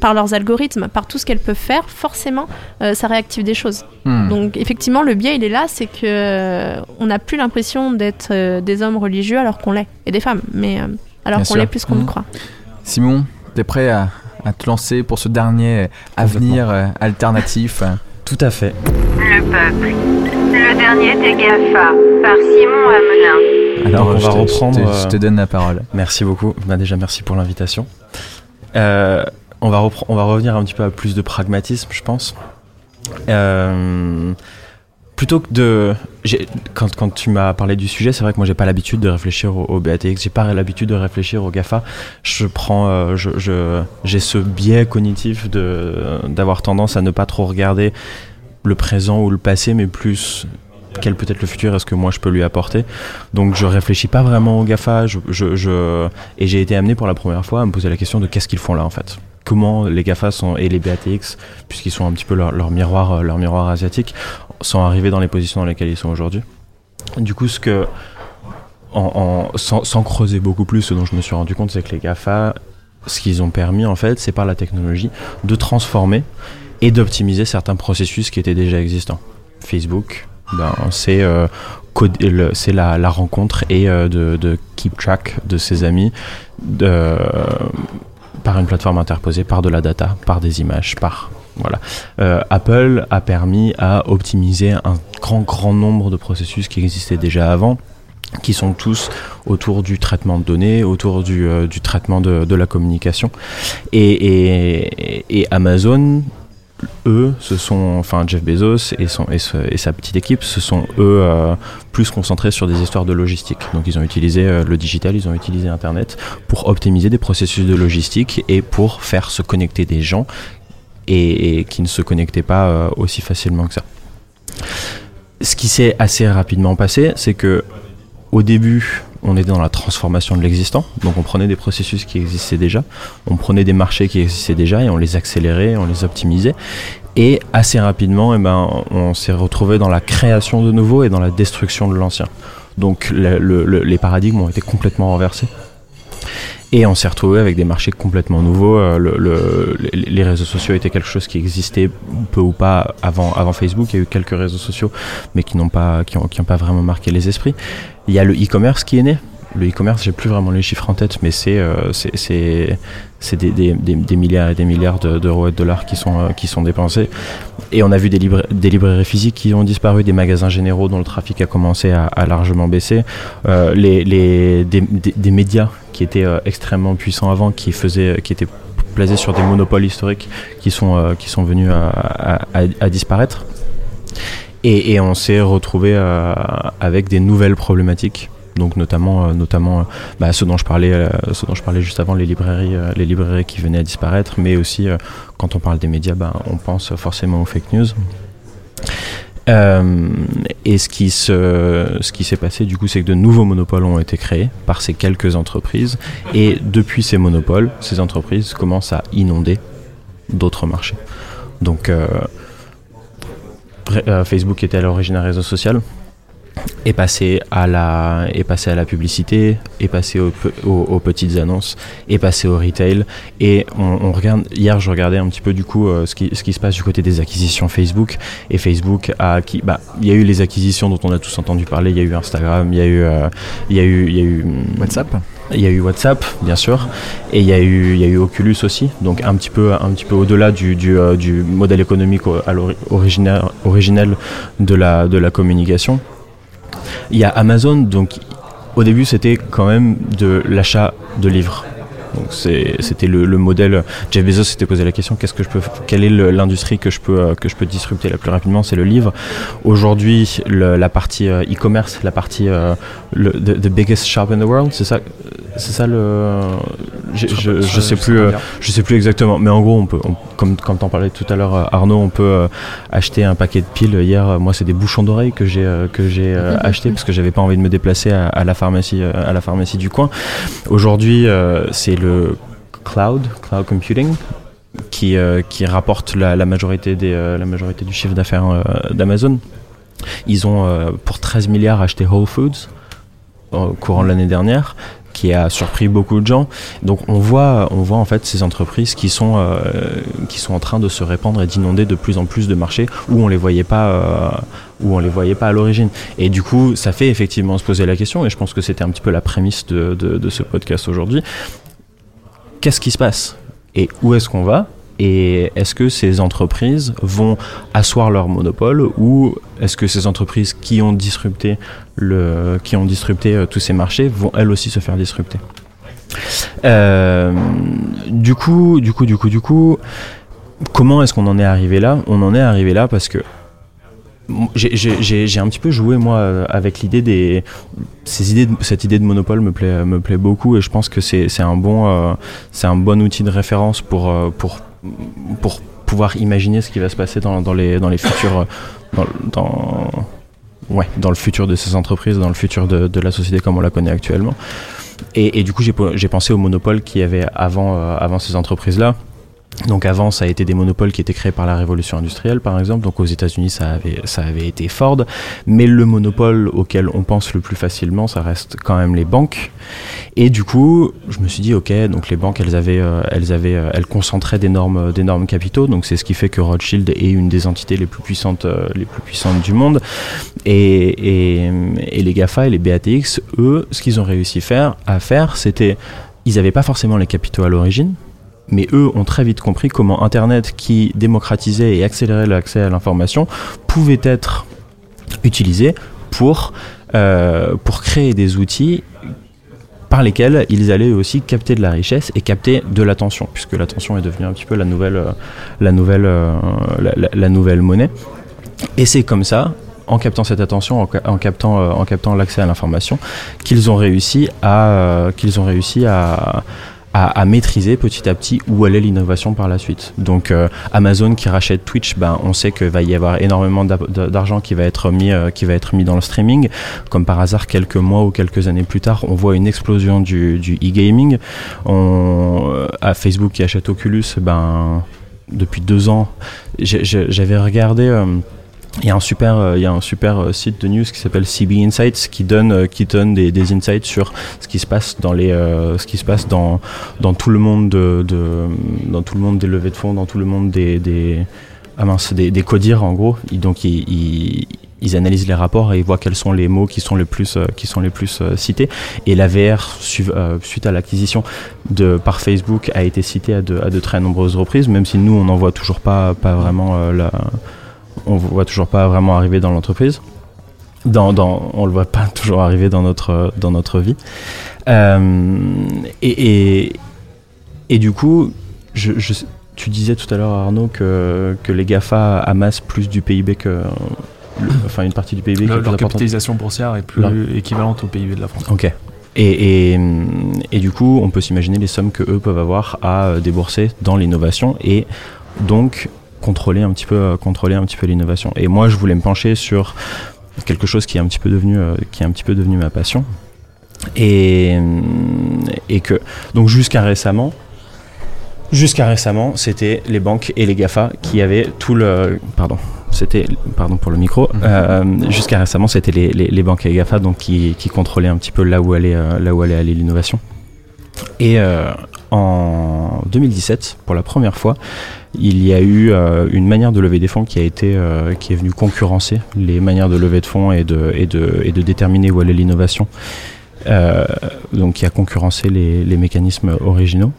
Speaker 6: par leurs algorithmes, par tout ce qu'elles peuvent faire, forcément, ça réactive des choses.
Speaker 2: Hmm.
Speaker 6: Donc effectivement, le biais, il est là, c'est que on n'a plus l'impression d'être des hommes religieux alors qu'on l'est, et des femmes, mais alors qu'on l'est plus qu'on ne
Speaker 4: Mhm.
Speaker 6: croit.
Speaker 2: Simon, t'es prêt à, à te lancer pour ce dernier avenir euh, alternatif euh,
Speaker 3: Tout à fait.
Speaker 5: Le peuple. Le dernier des GAFA par Simon Hamelin.
Speaker 2: Alors,
Speaker 3: Donc, on va
Speaker 2: te- je
Speaker 3: reprendre,
Speaker 2: te-
Speaker 3: euh,
Speaker 2: je te donne la parole.
Speaker 3: Merci beaucoup. Bah, déjà, merci pour l'invitation. Euh, on, va on va revenir un petit peu à plus de pragmatisme, je pense. Euh, plutôt que de. Quand, quand tu m'as parlé du sujet, c'est vrai que moi j'ai pas l'habitude de réfléchir au, au BATX, j'ai pas l'habitude de réfléchir au GAFA. Je prends. euh, j'ai ce biais cognitif d'avoir tendance à ne pas trop regarder le présent ou le passé, mais plus quel peut être le futur, est-ce que moi je peux lui apporter. Donc je réfléchis pas vraiment au GAFA, et j'ai été amené pour la première fois à me poser la question de qu'est-ce qu'ils font là en fait. Comment les GAFA sont, et les BATX, puisqu'ils sont un petit peu leur, miroir, euh, leur miroir asiatique, sont arrivés dans les positions dans lesquelles ils sont aujourd'hui. Du coup, ce que, sans, creuser beaucoup plus, ce dont je me suis rendu compte, c'est que les GAFA, ce qu'ils ont permis en fait, c'est par la technologie de transformer et d'optimiser certains processus qui étaient déjà existants. Facebook, ben, c'est euh, la, rencontre et euh, de, de keep track de ses amis de, par une plateforme interposée, par de la data, par des images, par voilà. Euh, Apple a permis à optimiser un grand grand nombre de processus qui existaient déjà avant qui sont tous autour du traitement de données, autour du, euh, traitement de, la communication. Et Amazon, eux, ce sont, enfin Jeff Bezos et, son, et, ce- sa petite équipe, se sont eux euh, plus concentrés sur des histoires de logistique. Donc ils ont utilisé euh, le digital, ils ont utilisé Internet pour optimiser des processus de logistique et pour faire se connecter des gens et, et qui ne se connectaient pas euh, aussi facilement que ça. Ce qui s'est assez rapidement passé, c'est que au début, on était dans la transformation de l'existant. Donc on prenait des processus qui existaient déjà, on prenait des marchés qui existaient déjà et on les accélérait, on les optimisait. Et assez rapidement, eh ben, on s'est retrouvé dans la création de nouveau et dans la destruction de l'ancien. Donc le- le- le- les paradigmes ont été complètement renversés. Et on s'est retrouvé avec des marchés complètement nouveaux. Euh, le- le- les- réseaux sociaux étaient quelque chose qui existait peu ou pas avant, Facebook. Il y a eu quelques réseaux sociaux, mais qui n'ont pas, qui pas vraiment marqué les esprits. Il y a le e-commerce qui est né. Le e-commerce, j'ai plus vraiment les chiffres en tête, mais c'est euh, des, milliards et des milliards de- d'euros et de dollars qui sont, euh, qui sont dépensés. Et on a vu des, libra- des librairies physiques qui ont disparu, des magasins généraux dont le trafic a commencé à, largement baisser, euh, les, des, médias qui étaient euh, extrêmement puissants avant, qui, étaient placés sur des monopoles historiques qui sont, euh, venus à, disparaître. Et, et on s'est retrouvé avec des nouvelles problématiques. Donc notamment, euh, notamment euh, bah, ce dont je parlais, euh, ce dont je parlais juste avant, les librairies, les librairies qui venaient à disparaître, mais aussi quand on parle des médias, bah, on pense forcément aux fake news. Et ce qui s'est passé du coup, c'est que de nouveaux monopoles ont été créés par ces quelques entreprises, et depuis ces monopoles, ces entreprises commencent à inonder d'autres marchés. Donc Facebook était à l'origine un réseau social, est passé à la, est passé à la publicité, est passé aux, pe- aux- aux petites annonces, est passé au retail. Et on, on regarde, hier, je regardais un petit peu du coup euh, ce, qui, ce qui se passe du côté des acquisitions Facebook. Et Facebook a, qui, bah, il y a eu les acquisitions dont on a tous entendu parler. Il y a eu Instagram, il y a eu, euh, il y a eu, il y a eu hum,
Speaker 2: WhatsApp
Speaker 3: il y a eu WhatsApp, bien sûr, et il y a eu, il y a eu Oculus aussi, donc un petit peu, un petit peu au-delà du, du, euh, du modèle économique original, originel de la, de la communication. Il y a Amazon, donc au début c'était quand même de l'achat de livres. Donc c'était le, le modèle. Jeff Bezos s'était posé la question qu'est-ce que je peux, quelle est l'industrie que je peux euh, que je peux disrupter la plus rapidement? C'est le livre. Aujourd'hui, la partie euh, e-commerce, la partie euh, le, the biggest shop in the world, c'est ça, c'est ça le. Je, je, je sais plus, euh, je sais plus exactement, mais en gros, on peut, on- comme comme t'en parlais tout à l'heure, euh, Arnaud, on peut euh, acheter un paquet de piles. Hier, moi, c'est des bouchons d'oreilles que j'ai que j'ai acheté parce que j'avais pas envie de me déplacer à, à la pharmacie à la pharmacie du coin. Aujourd'hui, c'est le cloud, cloud computing, qui, euh, qui rapporte la, la majorité des, euh, la majorité du chiffre d'affaires euh, d'Amazon. Ils ont pour 13 milliards acheté Whole Foods au courant de l'année dernière qui a surpris beaucoup de gens. Donc on voit, on voit en fait ces entreprises qui sont, euh, qui sont en train de se répandre et d'inonder de plus en plus de marchés où on les voyait pas, euh, où on les voyait pas à l'origine. Et du coup, ça fait effectivement se poser la question, et je pense que c'était un petit peu la prémisse de, ce podcast aujourd'hui. Qu'est-ce qui se passe? Et où est-ce qu'on va? Et est-ce que ces entreprises vont asseoir leur monopole ou est-ce que ces entreprises qui ont disrupté, le, qui ont disrupté euh, tous ces marchés vont elles aussi se faire disrupter? Euh, Du coup, du coup, du coup, du coup, comment est-ce qu'on en est arrivé là? On en est arrivé là parce que j'ai- un petit peu joué moi avec l'idée des ces idées de- cette idée de monopole me plaît me plaît beaucoup et je pense que c'est un bon euh, c'est un bon outil de référence pour pour pour pouvoir imaginer ce qui va se passer dans, les dans les futurs euh, dans, ouais dans le futur de ces entreprises dans le futur de, de la société comme on la connaît actuellement. Et, du coup j'ai pensé au monopole qu'il y avait avant euh, avant ces entreprises là donc avant, ça a été des monopoles qui étaient créés par la révolution industrielle, par exemple. Donc aux États-Unis, ça avait, été Ford. Mais le monopole auquel on pense le plus facilement, ça reste quand même les banques. Et du coup, je me suis dit, ok, donc les banques, elles avaient, euh, elles avaient, euh, elles concentraient d'énormes, d'énormes capitaux. Donc c'est ce qui fait que Rothschild est une des entités les plus puissantes, euh, les plus puissantes du monde. Et, les Gafa et les BATX, eux, ce qu'ils ont réussi à faire, c'était, ils n'avaient pas forcément les capitaux à l'origine mais eux ont très vite compris comment Internet, qui démocratisait et accélérait l'accès à l'information, pouvait être utilisé pour, euh, pour créer des outils par lesquels ils allaient aussi capter de la richesse et capter de l'attention, puisque l'attention est devenue un petit peu la nouvelle, euh, la nouvelle, euh, la, nouvelle monnaie. Et c'est comme ça, en captant cette attention, en, en captant, en captant l'accès à l'information, qu'ils ont réussi à, qu'ils ont réussi à, à, maîtriser petit à petit où allait l'innovation par la suite. Donc euh, Amazon qui rachète Twitch, ben, on sait qu'il va y avoir énormément d'a- d'argent qui va être mis euh, qui va être mis dans le streaming. Comme par hasard, quelques mois ou quelques années plus tard, on voit une explosion du, e-gaming. Euh, à Facebook qui achète Oculus, ben depuis deux ans, j'avais regardé. Il y a un super, euh, il y a un super euh, site de news qui s'appelle CB Insights qui donne, euh, qui donne des, des insights sur ce qui se passe dans les, ce qui se passe dans, dans tout le monde de, de- dans tout le monde des levées de fonds, dans tout le monde des, des ah mince, des, des codires en gros. Donc ils, ils, analysent les rapports et ils voient quels sont les mots qui sont les plus, qui sont les plus cités. Et la VR, suite à l'acquisition de par Facebook, a été citée à de, à de très nombreuses reprises, même si nous on n'en voit toujours pas, pas vraiment la on voit toujours pas vraiment arriver dans l'entreprise. Dans, dans, on le voit pas toujours arriver dans notre, dans notre vie. Euh, et, et, et du coup, je, je- tu disais tout à l'heure, Arnaud, que, que les GAFA amassent plus du PIB que. le- enfin, une partie du PIB est
Speaker 7: Leur, capitalisation boursière est plus équivalente au PIB de la France.
Speaker 3: Ok. Et, et, et du coup, on peut s'imaginer les sommes que eux peuvent avoir à euh, débourser dans l'innovation et donc contrôler un petit peu, euh, contrôler un petit peu l'innovation. Et moi, je voulais me pencher sur quelque chose qui est un petit peu devenu, euh, qui est un petit peu devenu ma passion. Et, et que donc jusqu'à récemment, jusqu'à récemment, c'était les banques et les Gafa qui avaient tout le, pardon, c'était, pardon pour le micro, euh, jusqu'à récemment, c'était les, les, les banques et les Gafa donc qui, qui contrôlaient un petit peu là où allait, euh, là où allait aller l'innovation. Et euh, en 2017, pour la première fois, il y a eu euh, une manière de lever des fonds qui a été, euh, qui est venue concurrencer les manières de lever de fonds et de, et de, et de déterminer où allait l'innovation. Euh, donc, qui a concurrencé les, les mécanismes originaux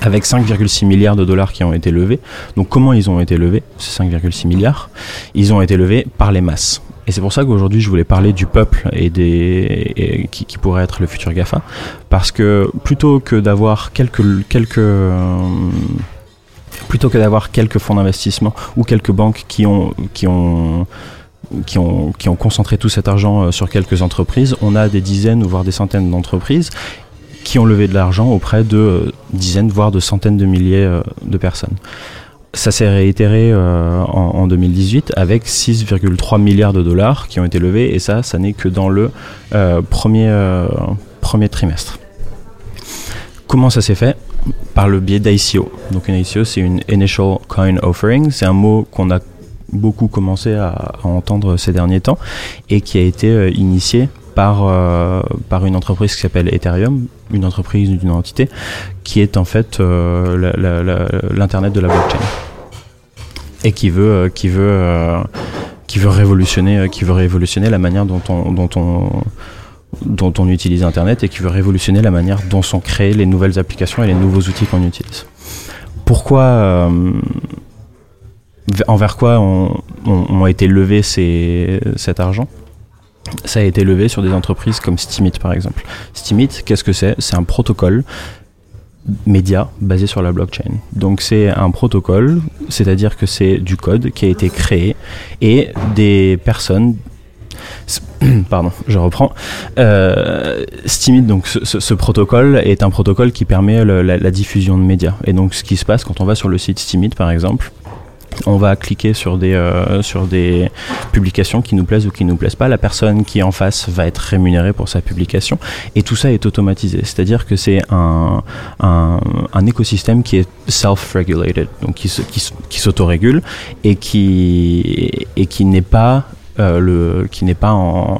Speaker 3: avec 5,6 milliards de dollars qui ont été levés. Donc comment ils ont été levés, ces 5,6 milliards? Ils ont été levés par les masses. Et c'est pour ça qu'aujourd'hui je voulais parler du peuple et des qui, qui pourrait être le futur Gafa, parce que plutôt que d'avoir quelques quelques euh, plutôt que d'avoir quelques fonds d'investissement ou quelques banques qui ont qui ont qui ont, qui ont concentré tout cet argent euh, sur quelques entreprises, on a des dizaines voire des centaines d'entreprises qui ont levé de l'argent auprès de euh, dizaines, voire de centaines de milliers de personnes. Ça s'est réitéré euh, en, en 2018 avec 6,3 milliards de dollars qui ont été levés et ça, ça n'est que dans le euh, premier, euh, premier trimestre. Comment ça s'est fait? Par le biais d'ICO. Donc une ICO, c'est une Initial Coin Offering. C'est un mot qu'on a beaucoup commencé à, à entendre ces derniers temps et qui a été initié par, euh, par une entreprise qui s'appelle Ethereum, une entreprise d'une entité, qui est en fait euh, l'internet de la blockchain et qui veut, euh, qui veut, qui veut révolutionner, qui veut révolutionner la manière dont on, dont on dont on utilise Internet et qui veut révolutionner la manière dont sont créées les nouvelles applications et les nouveaux outils qu'on utilise. Pourquoi, envers quoi ont on, été levés ces, cet argent? Ça a été levé sur des entreprises comme Steemit par exemple. Steemit, qu'est-ce que c'est? C'est un protocole média basé sur la blockchain. Donc c'est un protocole, c'est-à-dire que c'est du code qui a été créé et des personnes Pardon, je reprends. Euh, donc ce, protocole est un protocole qui permet la diffusion de médias. Et donc ce qui se passe quand on va sur le site Steemit par exemple, on va cliquer sur des, euh, sur des publications qui nous plaisent ou qui nous plaisent pas. La personne qui est en face va être rémunérée pour sa publication. Et tout ça est automatisé. C'est-à-dire que c'est un, un, écosystème qui est self-regulated, donc qui, qui, s'autorégule et qui, n'est pas, euh, le, en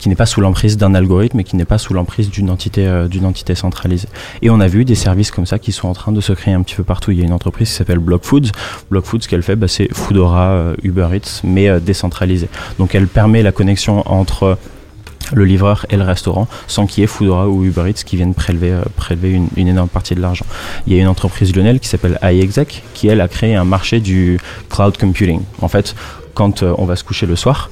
Speaker 3: qui n'est pas sous l'emprise d'un algorithme et qui n'est pas sous l'emprise d'une entité, euh, entité centralisée. Et on a vu des services comme ça qui sont en train de se créer un petit peu partout. Il y a une entreprise qui s'appelle Block Foods. Ce qu'elle fait, bah, c'est Foodora, euh, Uber Eats, mais euh, décentralisé. Donc elle permet la connexion entre le livreur et le restaurant sans qu'il y ait Foodora ou Uber Eats qui viennent prélever, euh, une énorme partie de l'argent. Il y a une entreprise lyonnaise qui s'appelle iExec qui elle a créé un marché du cloud computing. En fait, quand euh, on va se coucher le soir,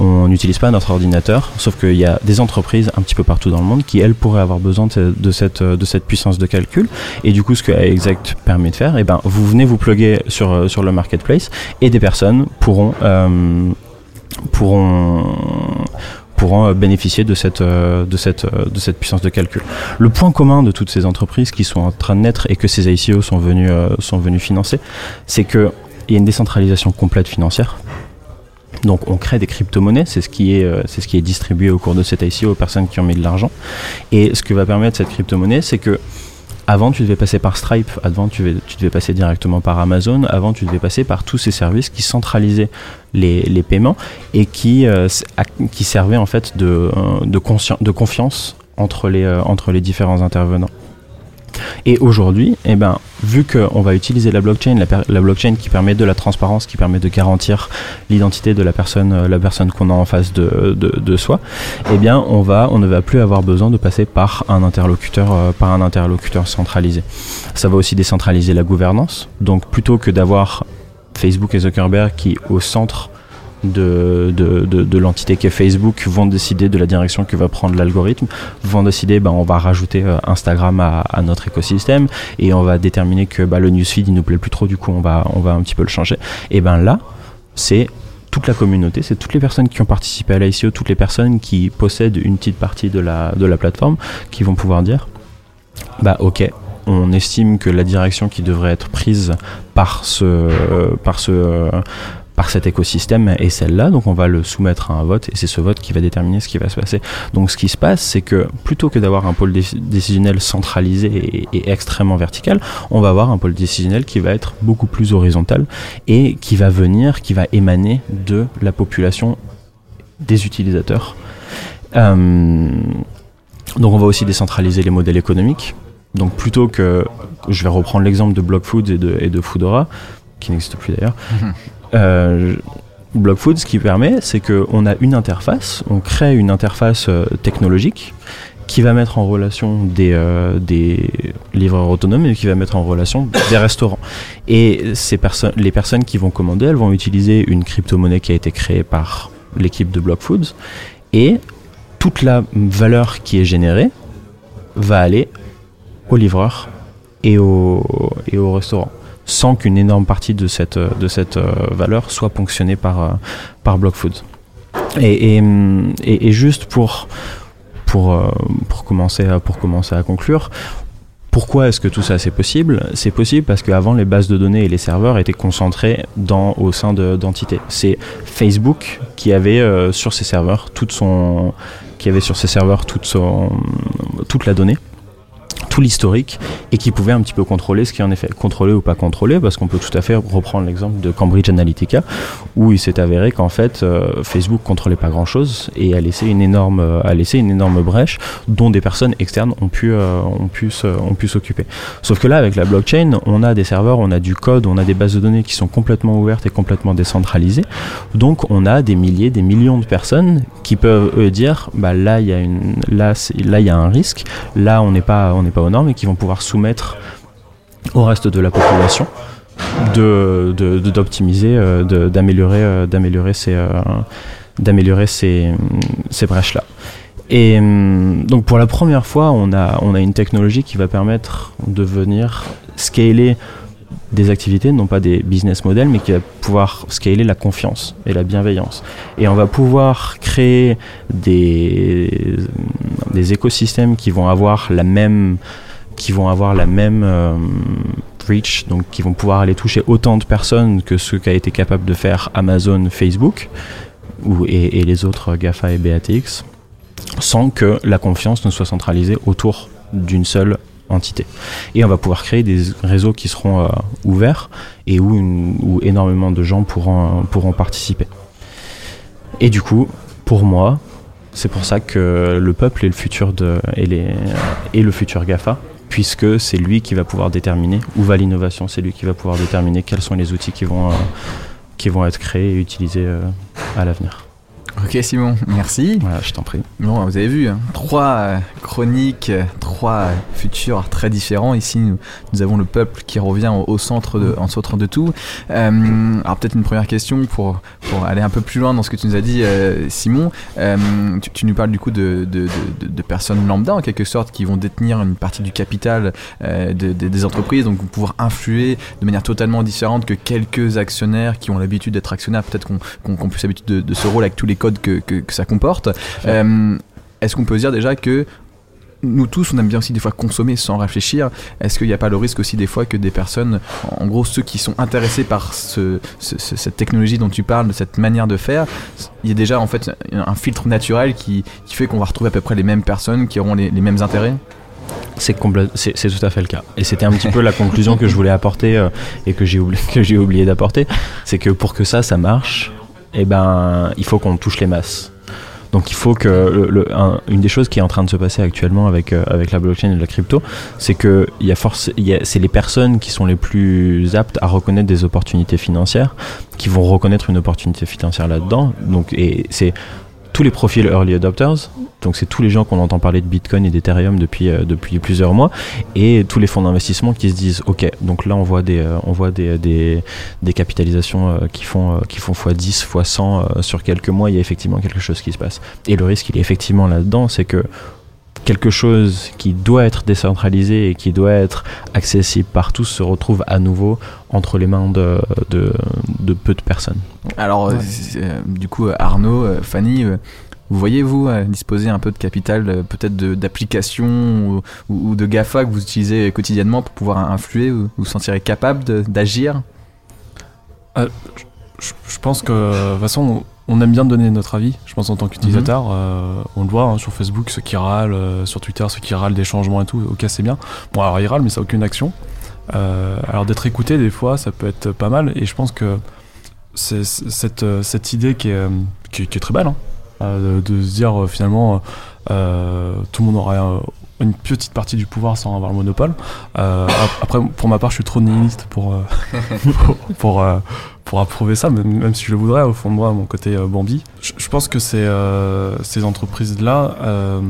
Speaker 3: on n'utilise pas notre ordinateur, sauf qu'il y a des entreprises un petit peu partout dans le monde qui, elles, pourraient avoir besoin de, cette, de cette puissance de calcul. Et du coup, ce que iExec permet de faire, eh ben, vous venez vous plugger sur, euh, sur le marketplace et des personnes pourront, euh, pourront, pourront euh, bénéficier de cette, euh, de, cette, euh, de cette puissance de calcul. Le point commun de toutes ces entreprises qui sont en train de naître et que ces ICO sont venus, euh, sont venus financer, c'est qu'il y a une décentralisation complète financière. Donc on crée des crypto-monnaies, c'est ce, qui est, euh, c'est ce qui est distribué au cours de cette ICO aux personnes qui ont mis de l'argent. Et ce que va permettre cette crypto-monnaie, c'est que avant tu devais passer par Stripe, avant tu devais, passer directement par Amazon, avant tu devais passer par tous ces services qui centralisaient les, les paiements et qui, euh, qui servaient en fait de, euh, de, confiance entre les, entre les différents intervenants. Et aujourd'hui, eh ben, vu qu'on va utiliser la blockchain, la, blockchain qui permet de la transparence, qui permet de garantir l'identité de la personne, euh, la personne qu'on a en face de, soi, eh on ne va plus avoir besoin de passer par un interlocuteur, euh, par un interlocuteur centralisé. Ça va aussi décentraliser la gouvernance. Donc, plutôt que d'avoir Facebook et Zuckerberg qui, au centre de, de, de, de l'entité qu'est Facebook vont décider de la direction que va prendre l'algorithme, vont décider bah, on va rajouter euh, Instagram à, notre écosystème et on va déterminer que bah, le newsfeed il nous plaît plus trop du coup on va, on va un petit peu le changer. Et ben là c'est toute la communauté, c'est toutes les personnes qui ont participé à l'ICO, toutes les personnes qui possèdent une petite partie de la, de la plateforme qui vont pouvoir dire bah ok on estime que la direction qui devrait être prise par ce, par ce, euh, par cet écosystème est celle-là, donc on va le soumettre à un vote et c'est ce vote qui va déterminer ce qui va se passer. Donc ce qui se passe, c'est que plutôt que d'avoir un pôle dé- décisionnel centralisé et, et extrêmement vertical, on va avoir un pôle décisionnel qui va être beaucoup plus horizontal et qui va venir, qui va émaner de la population des utilisateurs. Euh, donc on va aussi décentraliser les modèles économiques. Donc plutôt que, je vais reprendre l'exemple de Block Foods et de, et de Foodora, qui n'existe plus d'ailleurs. Euh, Block Foods, ce qui permet, c'est qu'on a une interface, on crée une interface euh, technologique qui va mettre en relation des, euh, des livreurs autonomes et qui va mettre en relation des restaurants. Et ces les personnes qui vont commander, elles vont utiliser une crypto-monnaie qui a été créée par l'équipe de Block Foods et toute la valeur qui est générée va aller au livreur et au, et au restaurant sans qu'une énorme partie de cette, de cette euh, valeur soit ponctionnée par, euh, par Block Foods. Et, et, juste pour, pour, euh, pour, commencer à, pour commencer à conclure, pourquoi est-ce que tout ça c'est possible? C'est possible parce qu'avant les bases de données et les serveurs étaient concentrés dans, au sein de- d'entités. C'est Facebook qui avait euh, sur ses serveurs toute son, qui avait sur ses serveurs toute, son, toute la donnée tout l'historique et qui pouvait un petit peu contrôler ce qui en est fait. Contrôler ou pas contrôler, parce qu'on peut tout à fait reprendre l'exemple de Cambridge Analytica, où il s'est avéré qu'en fait euh, Facebook contrôlait pas grand chose et a laissé une énorme, a laissé une énorme brèche dont des personnes externes ont pu, euh, ont pu, ont pu s'occuper. Sauf que là, avec la blockchain, on a des serveurs, on a du code, on a des bases de données qui sont complètement ouvertes et complètement décentralisées. Donc on a des milliers, des millions de personnes qui peuvent dire, bah là il y a une, là il y a un risque, là on n'est pas, pas aux normes et qui vont pouvoir soumettre au reste de la population de de- de- d'optimiser, euh, d'améliorer, euh, d'améliorer ces, euh, d'améliorer ces, ces brèches là. Et hum, donc pour la première fois, on a, on a une technologie qui va permettre de venir scaler des activités, non pas des business models, mais qui va pouvoir scaler la confiance et la bienveillance. Et on va pouvoir créer des, des écosystèmes qui vont avoir la même, qui vont avoir la même euh, reach, donc qui vont pouvoir aller toucher autant de personnes que ce qu'a été capable de faire Amazon, Facebook ou, et, et les autres GAFA et BATX, sans que la confiance ne soit centralisée autour d'une seule entité. Et on va pouvoir créer des réseaux qui seront euh, ouverts et où, énormément de gens pourront, pourront participer. Et du coup, pour moi, c'est pour ça que le peuple est le futur de le futur Gafa, puisque c'est lui qui va pouvoir déterminer où va l'innovation, c'est lui qui va pouvoir déterminer quels sont les outils qui vont, euh, être créés et utilisés euh, à l'avenir.
Speaker 2: Ok Simon, merci.
Speaker 3: Voilà, je t'en prie.
Speaker 2: Bon, vous avez vu, hein, trois euh, chroniques, euh, trois futurs très différents. Ici, nous, nous avons le peuple qui revient au, au centre, de, en centre de tout. Euh, alors peut-être une première question pour, pour aller un peu plus loin dans ce que tu nous as dit, euh, Simon. Euh, tu, tu nous parles du coup de, de, de- personnes lambda en quelque sorte qui vont détenir une partie du capital de- de- des entreprises, donc vont pouvoir influer de manière totalement différente que quelques actionnaires qui ont l'habitude d'être actionnaires, peut-être qu'on qu'on qu'on plus l'habitude de, de ce rôle avec tous les codes que, que- que ça comporte. Euh, Est-ce qu'on peut dire déjà que nous tous, on aime bien aussi des fois consommer sans réfléchir? Est-ce qu'il n'y a pas le risque aussi des fois que des personnes, en gros ceux qui sont intéressés par ce, ce- ce- cette technologie dont tu parles, de cette manière de faire, il y a déjà en fait un filtre naturel qui, qui fait qu'on va retrouver à peu près les mêmes personnes qui auront les, les mêmes intérêts?
Speaker 3: C'est tout à fait le cas. Et c'était un petit peu la conclusion que je voulais apporter euh, et que j'ai oublié, que j'ai oublié d'apporter. C'est que pour que ça, ça marche, eh ben, il faut qu'on touche les masses. Donc il faut que une des choses qui est en train de se passer actuellement avec euh, avec la blockchain et la crypto, c'est que y a force, c'est les personnes qui sont les plus aptes à reconnaître des opportunités financières, qui vont reconnaître une opportunité financière là-dedans. Donc et c'est tous les profils early adopters, donc c'est tous les gens qu'on entend parler de Bitcoin et d'Ethereum depuis, euh, depuis plusieurs mois, et tous les fonds d'investissement qui se disent, ok, donc là on voit des, euh, on voit des, des, capitalisations euh, qui font, qui font x10, x100 euh, sur quelques mois, il y a effectivement quelque chose qui se passe. Et le risque, il est effectivement là-dedans, c'est que quelque chose qui doit être décentralisé et qui doit être accessible par tous se retrouve à nouveau entre les mains de, de, de peu de personnes.
Speaker 2: Alors, euh, euh, du coup, Arnaud, euh, Fanny, euh, vous voyez, vous, euh, disposer un peu de capital, euh, peut-être d'applications ou, ou- ou de GAFA que vous utilisez quotidiennement pour pouvoir influer Vous vous sentirez capable d'agir?
Speaker 4: Je, je pense que de toute façon, on aime bien donner notre avis. Je pense en tant qu'utilisateur, euh, on le voit hein, sur Facebook, ceux qui râlent, euh, sur Twitter, ceux qui râlent des changements et tout. Ok, c'est bien. Bon, alors ils râlent, mais ça n'a aucune action. Euh, alors d'être écouté, des fois, ça peut être pas mal. Et je pense que c'est cette, euh, cette idée qui est, euh, qui, est- qui est très belle, hein, euh, de, de se dire finalement, euh, tout le monde aura une petite partie du pouvoir sans avoir le monopole. Euh, ap- après, pour ma part, je suis trop nihiliste pour, euh, pour, pour, pour approuver ça, même, même si je le voudrais, au fond de moi, mon côté euh, Bambi. Je, je pense que euh, ces entreprises-là, euh,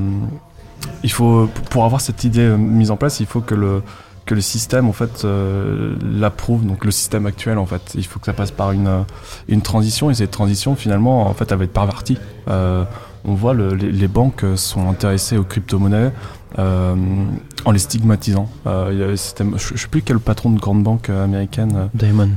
Speaker 4: il faut, pour avoir cette idée euh, mise en place, il faut que le, que le système en fait euh, l'approuve donc le système actuel en fait il faut que ça passe par une une transition et cette transition finalement en fait elle va être pervertie Euh, on voit le- les, les banques sont intéressées aux crypto-monnaies euh, en les stigmatisant Euh, il y a- c'était- je, je sais plus quel patron de grande banque américaine
Speaker 3: Diamond.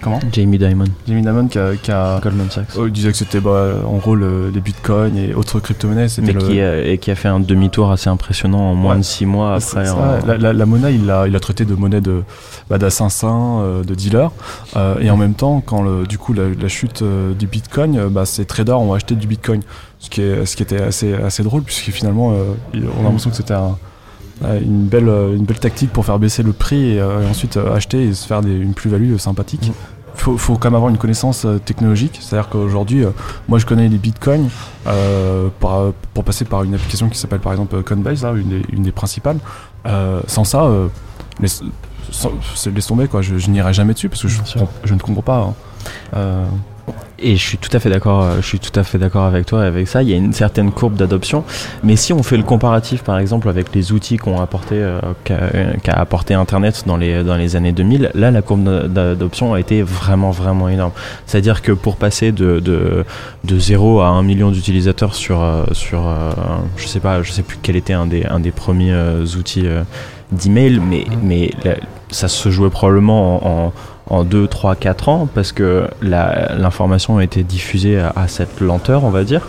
Speaker 4: Comment
Speaker 3: Jamie Dimon.
Speaker 4: Jamie Dimon qui a, qui a-
Speaker 3: Goldman Sachs.
Speaker 4: oh, il disait que c'était bah, en gros le- les bitcoins et autres crypto-monnaies
Speaker 3: Mais
Speaker 4: le,
Speaker 3: qui, a, et qui a fait un demi-tour assez impressionnant en moins
Speaker 4: Ouais.
Speaker 3: de 6 mois après.
Speaker 4: ça,
Speaker 3: en-
Speaker 4: la, la- la monnaie, il l'a il a traité de monnaie de bah, d'assassin, euh, de dealer. Euh, et en même temps, quand le, du coup la, la chute euh, du Bitcoin, euh, bah, ces traders ont acheté du Bitcoin, ce qui, est, ce qui était assez, assez drôle puisque finalement, euh, on a l'impression que c'était un- euh, une belle, euh, une belle tactique pour faire baisser le prix et, euh, et ensuite euh, acheter et se faire des- une plus-value sympathique. Faut, faut quand même avoir une connaissance technologique, c'est-à-dire qu'aujourd'hui, euh, moi je connais les bitcoins euh, par- pour passer par une application qui s'appelle par exemple Coinbase, là, une, des, une des principales. Euh, sans ça, euh, laisse, sans- laisse tomber quoi, je, je n'irai jamais dessus parce que je, je ne comprends pas. hein.
Speaker 3: Et je suis tout à fait d'accord, euh, je suis tout à fait d'accord avec toi et avec ça. Il y a une certaine courbe d'adoption, mais si on fait le comparatif, par exemple, avec les outils qu'ont apporté, euh, qu'a euh, qu'a apporté Internet dans les dans les années 2000, là, la courbe d'a- d'adoption a été vraiment vraiment énorme. C'est-à-dire que pour passer de de, de 0 à 1 million d'utilisateurs sur sur, euh, je sais pas, je sais plus quel était un des un des premiers outils d'email, mais mais la- ça se jouait probablement en, en en 2, 3, 4 ans parce que l'information a été diffusée à, à cette lenteur, on va dire.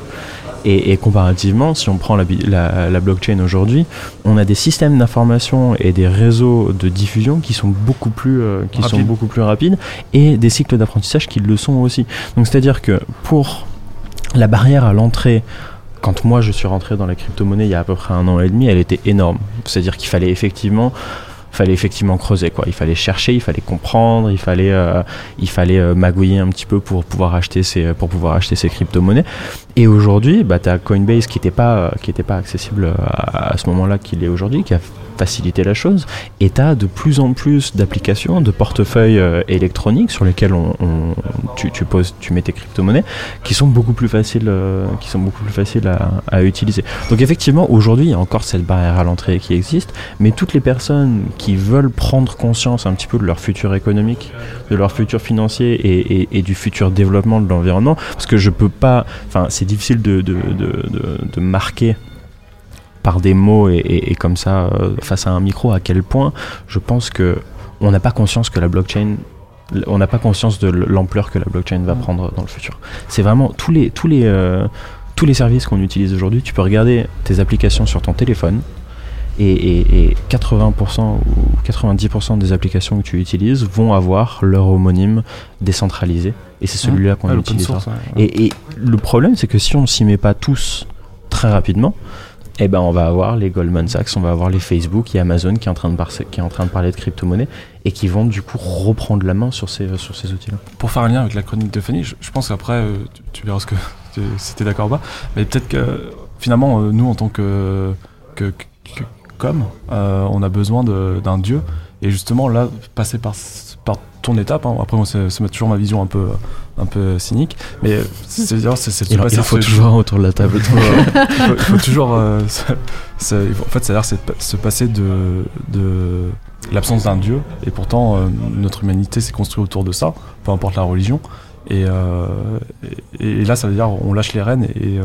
Speaker 3: Et, et comparativement, si on prend la, bi- la- la blockchain aujourd'hui, on a des systèmes d'information et des réseaux de diffusion qui sont beaucoup plus, euh, qui sont
Speaker 4: Rapides.
Speaker 3: beaucoup plus rapides et des cycles d'apprentissage qui le sont aussi. Donc c'est-à-dire que pour la barrière à l'entrée quand moi je suis rentré dans la crypto-monnaie il y a à peu près un an et demi, elle était énorme. C'est-à-dire qu'il fallait effectivement fallait effectivement creuser quoi. Il fallait chercher, il fallait comprendre, il fallait euh, il fallait euh, magouiller un petit peu pour pouvoir acheter ces pour pouvoir acheter ces crypto-monnaies. Et aujourd'hui, bah as Coinbase qui n'était pas euh, qui était pas accessible à, ce moment-là qu'il est aujourd'hui, facilité la chose. Et tu as de plus en plus d'applications, de portefeuilles euh, électroniques sur lesquels on, tu, poses, tu mets tes crypto-monnaies, qui sont beaucoup plus faciles, euh, qui sont beaucoup plus faciles à, utiliser. Donc effectivement, aujourd'hui, il y a encore cette barrière à l'entrée qui existe, mais toutes les personnes qui veulent prendre conscience un petit peu de leur futur économique, de leur futur financier et, du futur développement de l'environnement, parce que je peux pas, enfin, c'est difficile de marquer par des mots et, et- et comme ça euh, face à un micro à quel point je pense que on n'a pas conscience que la blockchain on n'a pas conscience de l'ampleur que la blockchain va prendre dans le futur. C'est vraiment tous les tous les euh, tous les services qu'on utilise aujourd'hui. Tu peux regarder tes applications sur ton téléphone et, et- et 80% ou 90% des applications que tu utilises vont avoir leur homonyme décentralisé et c'est celui-là qu'on
Speaker 4: Ouais, l'open
Speaker 3: utilisera.
Speaker 4: source, ouais.
Speaker 3: Et, et le problème, c'est que si on s'y met pas tous très rapidement, eh ben on va avoir les Goldman Sachs, on va avoir les Facebook et Amazon qui est en train de, parler de crypto-monnaie et qui vont du coup reprendre la main sur ces, outils-là.
Speaker 4: Pour faire un lien avec la chronique de Fanny, je, pense qu'après, euh, tu, verras ce que, si d'accord ou pas, mais peut-être que finalement, euh, nous en tant que, comme, euh, on a besoin d'un dieu, et justement là, passer par, par ton étape, hein, après moi c'est toujours ma vision un peu, un peu cynique, mais c'est-à-dire c'est
Speaker 3: Il, il faut toujours autour de la table.
Speaker 4: il faut, toujours. euh, en fait, c'est-à-dire se passer de, de l'absence d'un dieu, et pourtant euh, notre humanité s'est construite autour de ça, peu importe la religion. Et, euh, et, et là, ça veut dire on lâche les rênes, et euh,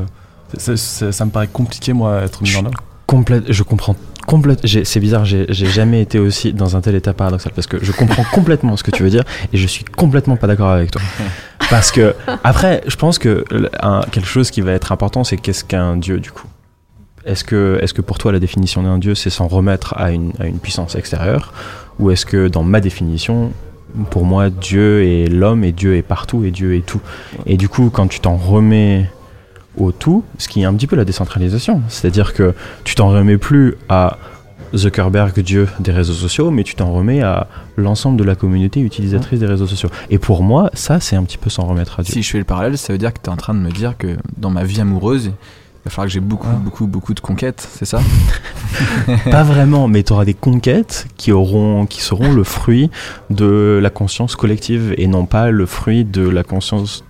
Speaker 4: c'est- c'est- ça me paraît compliqué, moi, à être mis en œuvre.
Speaker 3: Complète, je comprends complètement. C'est bizarre, j'ai jamais été aussi dans un tel état paradoxal parce que je comprends complètement ce que tu veux dire et je suis complètement pas d'accord avec toi. Parce que après, je pense que un- quelque chose qui va être important, c'est qu'est-ce qu'un dieu du coup? Est-ce que, est que pour toi la définition d'un dieu, c'est s'en remettre à une, à une puissance extérieure? Ou est-ce que dans ma définition, pour moi, Dieu est l'homme et Dieu est partout et Dieu est tout? Et du coup, quand tu t'en remets au tout, ce qui est un petit peu la décentralisation, c'est-à-dire que tu t'en remets plus à Zuckerberg, Dieu des réseaux sociaux, mais tu t'en remets à l'ensemble de la communauté utilisatrice des réseaux sociaux. Et pour moi, ça, c'est un petit peu s'en remettre à Dieu.
Speaker 2: Si je fais le parallèle, ça veut dire que tu es en train de me dire que dans ma vie amoureuse, il va falloir que j'ai beaucoup, beaucoup, beaucoup de conquêtes, c'est ça?
Speaker 3: Pas vraiment, mais tu auras des conquêtes qui, auront, qui seront le fruit de la conscience collective et non pas le fruit de la conscience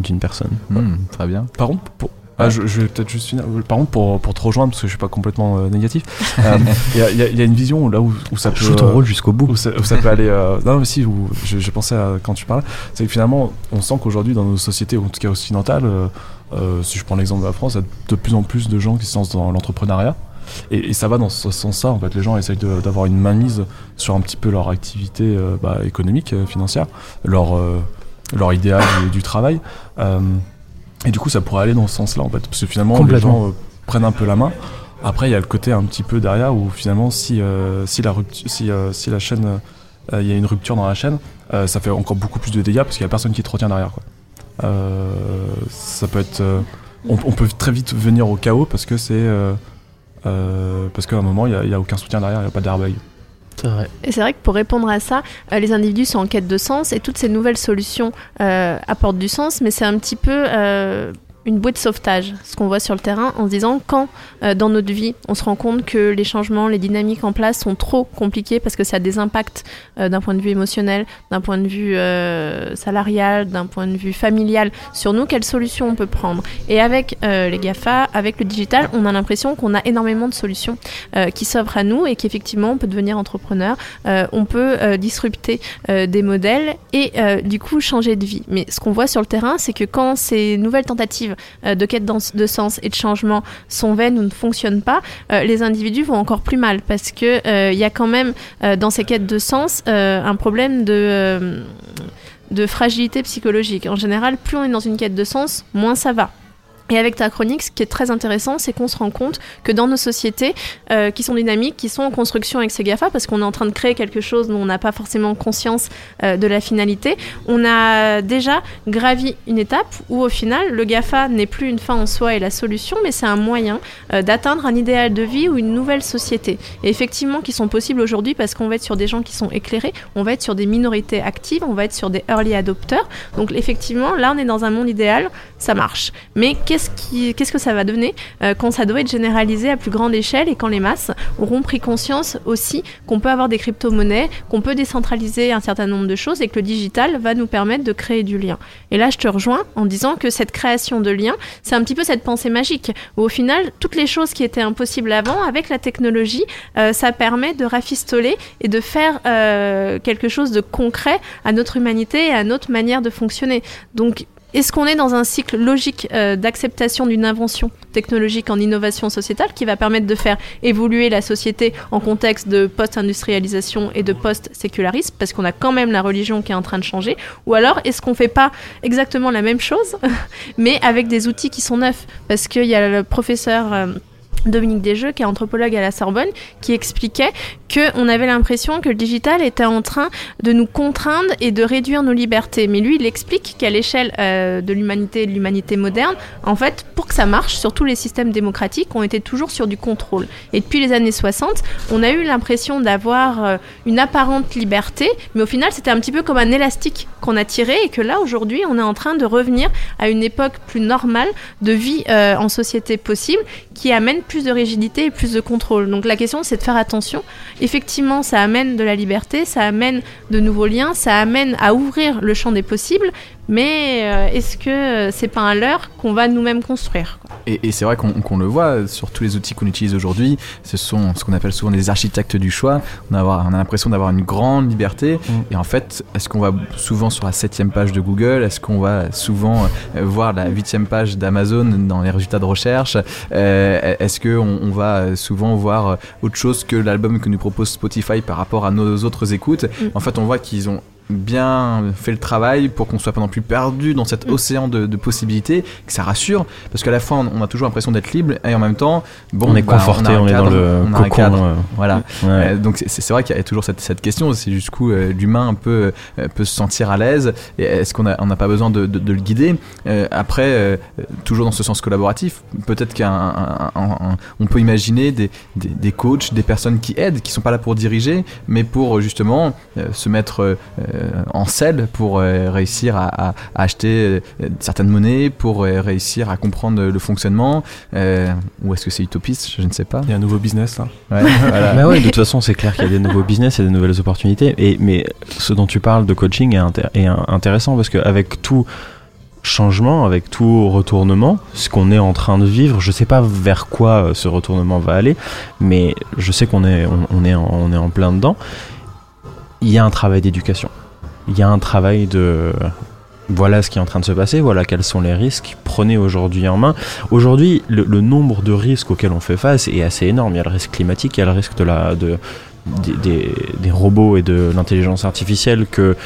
Speaker 3: d'une personne.
Speaker 2: Hmm, Très bien.
Speaker 4: Par contre, pour- ah, je, je vais peut-être juste finir. Par contre, pour, pour te rejoindre, parce que je suis pas complètement euh, négatif, euh, il y, a- il y il y a une vision là où, où ça peut.
Speaker 3: Joue ton
Speaker 4: euh,
Speaker 3: rôle jusqu'au bout.
Speaker 4: où ça, où ça peut aller. euh, non, mais si, où je, je pensais à, quand tu parles, c'est que finalement, on sent qu'aujourd'hui, dans nos sociétés, en tout cas occidentales, euh, euh, si je prends l'exemple de la France, il y a de plus en plus de gens qui se lancent dans l'entrepreneuriat. Et, et ça va dans ce sens-là, en fait. Les gens essayent d'avoir une mainmise sur un petit peu leur activité euh, bah, économique, euh, financière, leur, euh, leur idéal du, du travail. Euh, et du coup, ça pourrait aller dans ce sens-là, en fait. Parce que finalement, les gens euh, prennent un peu la main. Après, il y a le côté un petit peu derrière où finalement, si, euh, si, la, si, si la chaîne, euh, il y a une rupture dans la chaîne, euh, ça fait encore beaucoup plus de dégâts parce qu'il n'y a personne qui te retient derrière. Quoi. Euh, ça peut être. on, on peut très vite venir au chaos parce que c'est. parce qu'à un moment, il n'y a aucun soutien derrière, il n'y a pas d'airbag.
Speaker 6: Et c'est vrai que pour répondre à ça, euh, les individus sont en quête de sens et toutes ces nouvelles solutions euh, apportent du sens, mais c'est un petit peu euh, une bouée de sauvetage, ce qu'on voit sur le terrain, en se disant quand euh, dans notre vie on se rend compte que les changements, les dynamiques en place sont trop compliqués parce que ça a des impacts euh, d'un point de vue émotionnel, d'un point de vue euh, salarial, d'un point de vue familial sur nous, quelles solutions on peut prendre. Et avec les GAFA, avec le digital, on a l'impression qu'on a énormément de solutions qui s'offrent à nous et qu'effectivement on peut devenir entrepreneur, on peut disrupter des modèles et du coup changer de vie. Mais ce qu'on voit sur le terrain, c'est que quand ces nouvelles tentatives euh, de quête de sens et de changement sont vaines ou ne fonctionnent pas, euh, les individus vont encore plus mal parce que euh, il y a quand même dans ces quêtes de sens un problème de de fragilité psychologique. En général, plus on est dans une quête de sens, moins ça va. Et avec ta chronique, ce qui est très intéressant, c'est qu'on se rend compte que dans nos sociétés euh, qui sont dynamiques, qui sont en construction avec ces GAFA, parce qu'on est en train de créer quelque chose dont on n'a pas forcément conscience euh, de la finalité, on a déjà gravi une étape où au final, le GAFA n'est plus une fin en soi et la solution, mais c'est un moyen euh, d'atteindre un idéal de vie ou une nouvelle société. Et effectivement, qui sont possibles aujourd'hui parce qu'on va être sur des gens qui sont éclairés, on va être sur des minorités actives, on va être sur des early adopters. Donc effectivement, là, on est dans un monde idéal, ça marche. Mais qu'est-ce, que ça va donner euh, quand ça doit être généralisé à plus grande échelle et quand les masses auront pris conscience aussi qu'on peut avoir des crypto-monnaies, qu'on peut décentraliser un certain nombre de choses et que le digital va nous permettre de créer du lien. Et là, je te rejoins en disant que cette création de lien, c'est un petit peu cette pensée magique où au final, toutes les choses qui étaient impossibles avant, avec la technologie, euh, ça permet de rafistoler et de faire euh, quelque chose de concret à notre humanité et à notre manière de fonctionner. Donc est-ce qu'on est dans un cycle logique euh, d'acceptation d'une invention technologique en innovation sociétale qui va permettre de faire évoluer la société en contexte de post-industrialisation et de post-sécularisme, parce qu'on a quand même la religion qui est en train de changer? Ou alors, est-ce qu'on fait pas exactement la même chose, mais avec des outils qui sont neufs? Parce qu'il y a le professeur... Euh, Dominique Desjeux, qui est anthropologue à la Sorbonne, qui expliquait qu'on avait l'impression que le digital était en train de nous contraindre et de réduire nos libertés. Mais lui, il explique qu'à l'échelle euh, de l'humanité et de l'humanité moderne, en fait, pour que ça marche, sur tous les systèmes démocratiques, on était toujours sur du contrôle. Et depuis les années 60, on a eu l'impression d'avoir euh, une apparente liberté, mais au final, c'était un petit peu comme un élastique qu'on a tiré et que là, aujourd'hui, on est en train de revenir à une époque plus normale de vie euh, en société possible qui amène plus de rigidité et plus de contrôle. Donc la question, c'est de faire attention. Effectivement, ça amène de la liberté, ça amène de nouveaux liens, ça amène à ouvrir le champ des possibles, mais euh, est-ce que c'est pas un leurre qu'on va nous-mêmes construire
Speaker 2: Et, c'est vrai qu'on le voit sur tous les outils qu'on utilise aujourd'hui, ce sont ce qu'on appelle souvent des architectes du choix. On a, on a l'impression d'avoir une grande liberté, mm. et en fait, est-ce qu'on va souvent sur la septième page de Google? Est-ce qu'on va souvent euh, voir la huitième page d'Amazon dans les résultats de recherche? Euh, Est-ce qu'on on va souvent voir autre chose que l'album que nous propose Spotify par rapport à nos autres écoutes? Mm. En fait, on voit qu'ils ont bien fait le travail pour qu'on soit pas non plus perdu dans cet mm. océan de, possibilités, que ça rassure, parce qu'à la fois on a toujours l'impression d'être libre et en même temps, bon,
Speaker 3: on est bah, conforté, on, est dans le cocon. Euh,
Speaker 2: voilà. Euh, donc c'est vrai qu'il y a toujours cette, cette question, c'est jusqu'où euh, l'humain un peu peut se sentir à l'aise. Et est-ce qu'on n'a on pas besoin de, de, le guider? Après, toujours dans ce sens collaboratif, peut-être qu'on peut imaginer des, des, des, coachs, des personnes qui aident, qui sont pas là pour diriger, mais pour justement se mettre euh, en selle pour euh, réussir à, acheter euh, certaines monnaies, pour réussir à comprendre le fonctionnement Ou est-ce que c'est utopiste? Je ne sais pas.
Speaker 4: Il y a un nouveau business là.
Speaker 3: Ouais, ouais, de toute façon, c'est clair qu'il y a des nouveaux business, et des nouvelles opportunités. Et, mais ce dont tu parles de coaching est, est intéressant parce qu'avec tout changement, avec tout retournement, ce qu'on est en train de vivre. Je sais pas vers quoi ce retournement va aller, mais je sais qu'on est, on, est, on est en plein dedans il y a un travail d'éducation. Il y a un travail de voilà ce qui est en train de se passer, voilà quels sont les risques, prenez aujourd'hui en main. Aujourd'hui, le, nombre de risques auxquels on fait face est assez énorme. Il y a le risque climatique, il y a le risque de la, de, des, robots et de l'intelligence artificielle que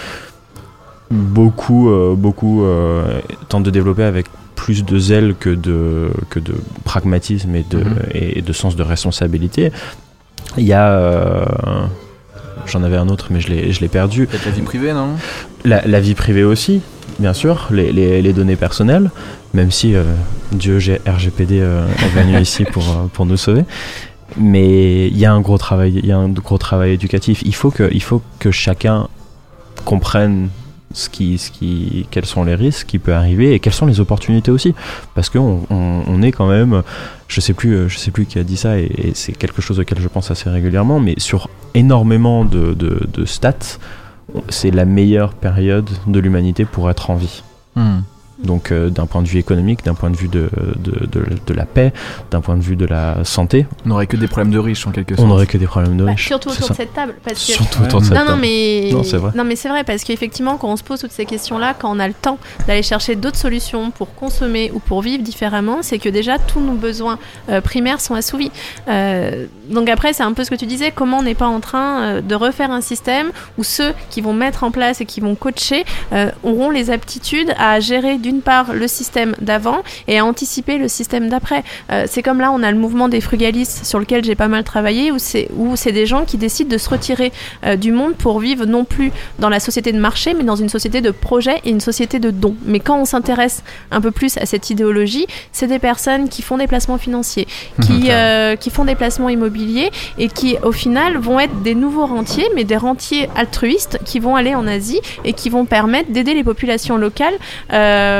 Speaker 3: beaucoup, euh, beaucoup euh, tentent de développer avec plus de zèle que de, que de pragmatisme et de, mm-hmm. et de sens de responsabilité. Il y a... Euh, J'en avais un autre, mais je l'ai perdu.
Speaker 2: Peut-être la vie privée, non?
Speaker 3: La, vie privée aussi, bien sûr, les, les, données personnelles, même si euh, Dieu RGPD euh, est venu ici pour, euh, pour nous sauver. Mais il y a un gros travail, il y a un gros travail éducatif. Il faut que, il faut que chacun comprenne ce qui, ce qui, quels sont les risques qui peuvent arriver et quelles sont les opportunités aussi. Parce qu'on on, est quand même, je sais plus, je sais plus qui a dit ça et, c'est quelque chose auquel je pense assez régulièrement, mais sur énormément de, de, stats, c'est la meilleure période de l'humanité pour être en vie.
Speaker 2: Hmm.
Speaker 3: Donc euh, d'un point de vue économique, d'un point de vue de, de, de, de la paix, d'un point de vue de la santé,
Speaker 2: On n'aurait que des problèmes de riches en quelque sorte.
Speaker 3: on n'aurait que des problèmes de
Speaker 6: Bah,
Speaker 3: riches.
Speaker 6: surtout autour
Speaker 3: ça.
Speaker 6: de cette table. Parce que...
Speaker 3: Surtout autour de cette
Speaker 6: Non, non, mais
Speaker 3: Non, c'est vrai.
Speaker 6: Non, mais c'est vrai parce qu'effectivement, quand on se pose toutes ces questions-là, quand on a le temps d'aller chercher d'autres solutions pour consommer ou pour vivre différemment, c'est que déjà tous nos besoins euh, primaires sont assouvis. Euh, donc après, c'est un peu ce que tu disais. Comment on n'est pas en train euh, de refaire un système où ceux qui vont mettre en place et qui vont coacher euh, auront les aptitudes à gérer d'une part le système d'avant et à anticiper le système d'après. Euh, c'est comme là, on a le mouvement des frugalistes sur lequel j'ai pas mal travaillé, où c'est où c'est des gens qui décident de se retirer euh, du monde pour vivre non plus dans la société de marché, mais dans une société de projet et une société de dons. Mais quand on s'intéresse un peu plus à cette idéologie, c'est des personnes qui font des placements financiers, qui, euh, qui font des placements immobiliers et qui, au final, vont être des nouveaux rentiers, mais des rentiers altruistes qui vont aller en Asie et qui vont permettre d'aider les populations locales euh,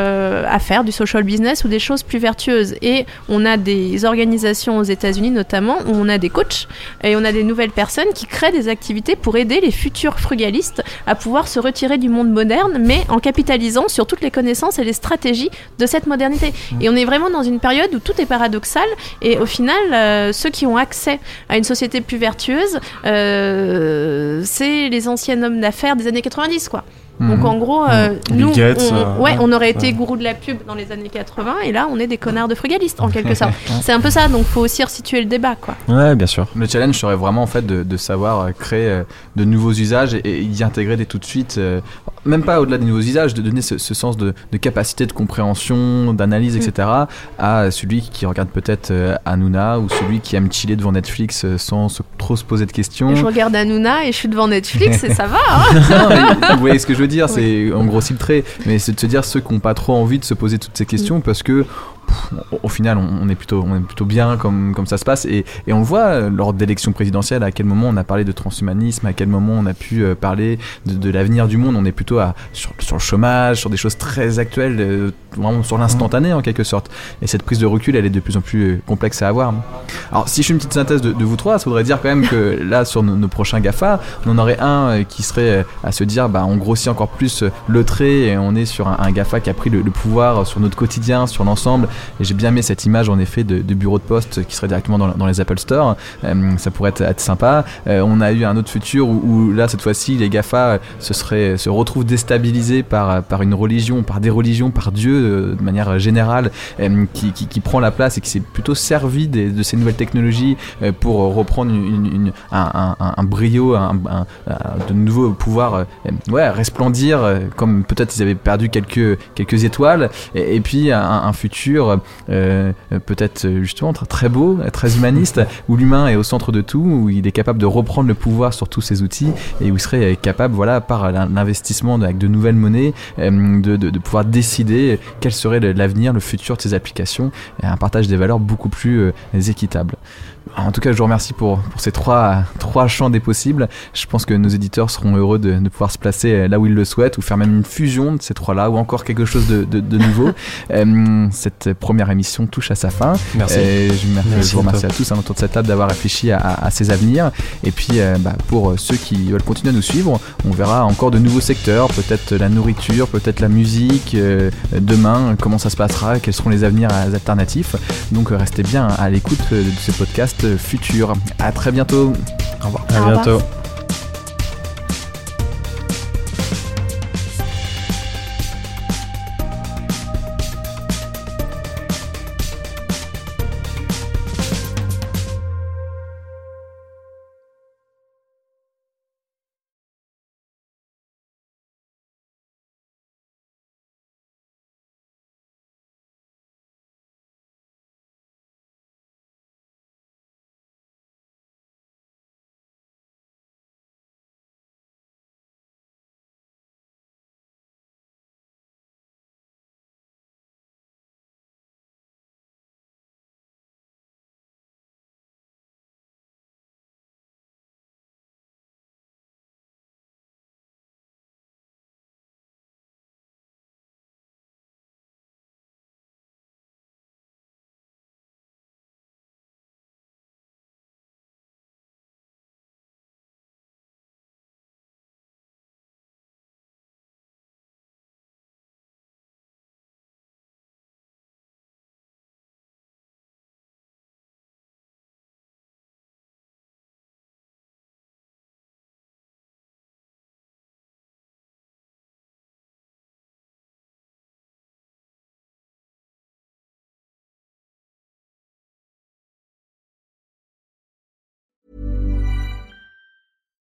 Speaker 6: à faire du social business ou des choses plus vertueuses. Et on a des organisations aux États-Unis notamment où on a des coachs et on a des nouvelles personnes qui créent des activités pour aider les futurs frugalistes à pouvoir se retirer du monde moderne, mais en capitalisant sur toutes les connaissances et les stratégies de cette modernité. Et on est vraiment dans une période où tout est paradoxal et au final, euh, ceux qui ont accès à une société plus vertueuse, euh, c'est les anciens hommes d'affaires des années 90, quoi. Donc
Speaker 2: Mhm.
Speaker 6: en gros, euh, nous,
Speaker 4: Gates,
Speaker 6: on,
Speaker 4: euh,
Speaker 6: ouais, on aurait été gourou de la pub dans les années 80 et là, on est des connards de frugalistes en quelque sorte. C'est un peu ça, donc faut aussi resituer le débat, quoi.
Speaker 3: Ouais, bien sûr.
Speaker 2: Le challenge serait vraiment en fait de, de savoir euh, créer de nouveaux usages et, et y intégrer dès tout de suite, euh, même pas au-delà des nouveaux usages, de donner ce, ce sens de, de capacité de compréhension, d'analyse, etc. à celui qui regarde peut-être euh, Hanouna ou celui qui aime chiller devant Netflix euh, sans se- trop se poser de questions.
Speaker 6: Je regarde Hanouna et je suis devant Netflix et ça va. hein.
Speaker 2: Non, vous voyez ce que je veux dire, c'est en gros le trait, mais c'est de se dire ceux qui n'ont pas trop envie de se poser toutes ces questions parce que pff, au- au final on, on est plutôt on est plutôt bien comme comme ça se passe. Et, et on le voit euh, lors d'élections présidentielles à quel moment on a parlé de transhumanisme à quel moment on a pu euh, parler de, de l'avenir du monde. On est plutôt à, sur, sur le chômage sur des choses très actuelles euh, vraiment sur l'instantané en quelque sorte. Et cette prise de recul elle est de plus en plus complexe à avoir. Alors si je fais une petite synthèse de, de vous trois ça voudrait dire quand même que là sur nos, nos prochains GAFA on en aurait un qui serait à se dire bah on grossit encore plus le trait et on est sur un, un GAFA qui a pris le, le pouvoir sur notre quotidien sur l'ensemble et j'ai bien aimé cette image en effet de, bureau de poste qui serait directement dans, les Apple Store. Euh, ça pourrait être, sympa. Euh, on a eu un autre futur où, là cette fois-ci les GAFA euh, se, retrouvent déstabilisés par, par une religion par des religions par Dieu de manière générale qui, qui, prend la place et qui s'est plutôt servi de ces nouvelles technologies pour reprendre un, brio, un, de nouveaux pouvoirs euh, ouais, resplendir, comme peut-être ils avaient perdu quelques, quelques étoiles, et, puis un, un euh, euh, peut-être euh, justement très, beau, très humaniste, où l'humain est au centre de tout, où il est capable de reprendre le pouvoir sur tous ces outils, et où il serait capable, voilà, par l'in- l'investissement avec de nouvelles monnaies, de, de- pouvoir décider quel serait l'avenir, le futur de ces applications, et un partage des valeurs beaucoup plus équitable. En tout cas, je vous remercie pour, pour ces trois, trois champs des possibles. Je pense que nos éditeurs seront heureux de, de pouvoir se placer euh, là où ils le souhaitent ou faire même une fusion de ces trois-là ou encore quelque chose de, de- de nouveau. Euh, cette première émission touche à sa fin.
Speaker 3: Merci.
Speaker 2: Euh, je, mer-
Speaker 3: Merci
Speaker 2: je vous remercie
Speaker 3: à
Speaker 2: à tous hein, autour de cette table d'avoir réfléchi à, à- à ces avenirs. Et puis, euh, bah, pour ceux qui veulent continuer à nous suivre, on verra encore de nouveaux secteurs, peut-être la nourriture, peut-être la musique. demain, comment ça se passera, quels seront les avenirs alternatifs. Donc, restez bien à l'écoute de ce podcast euh, futur. À très bientôt. Au revoir.
Speaker 3: À
Speaker 6: Au revoir.
Speaker 3: bientôt.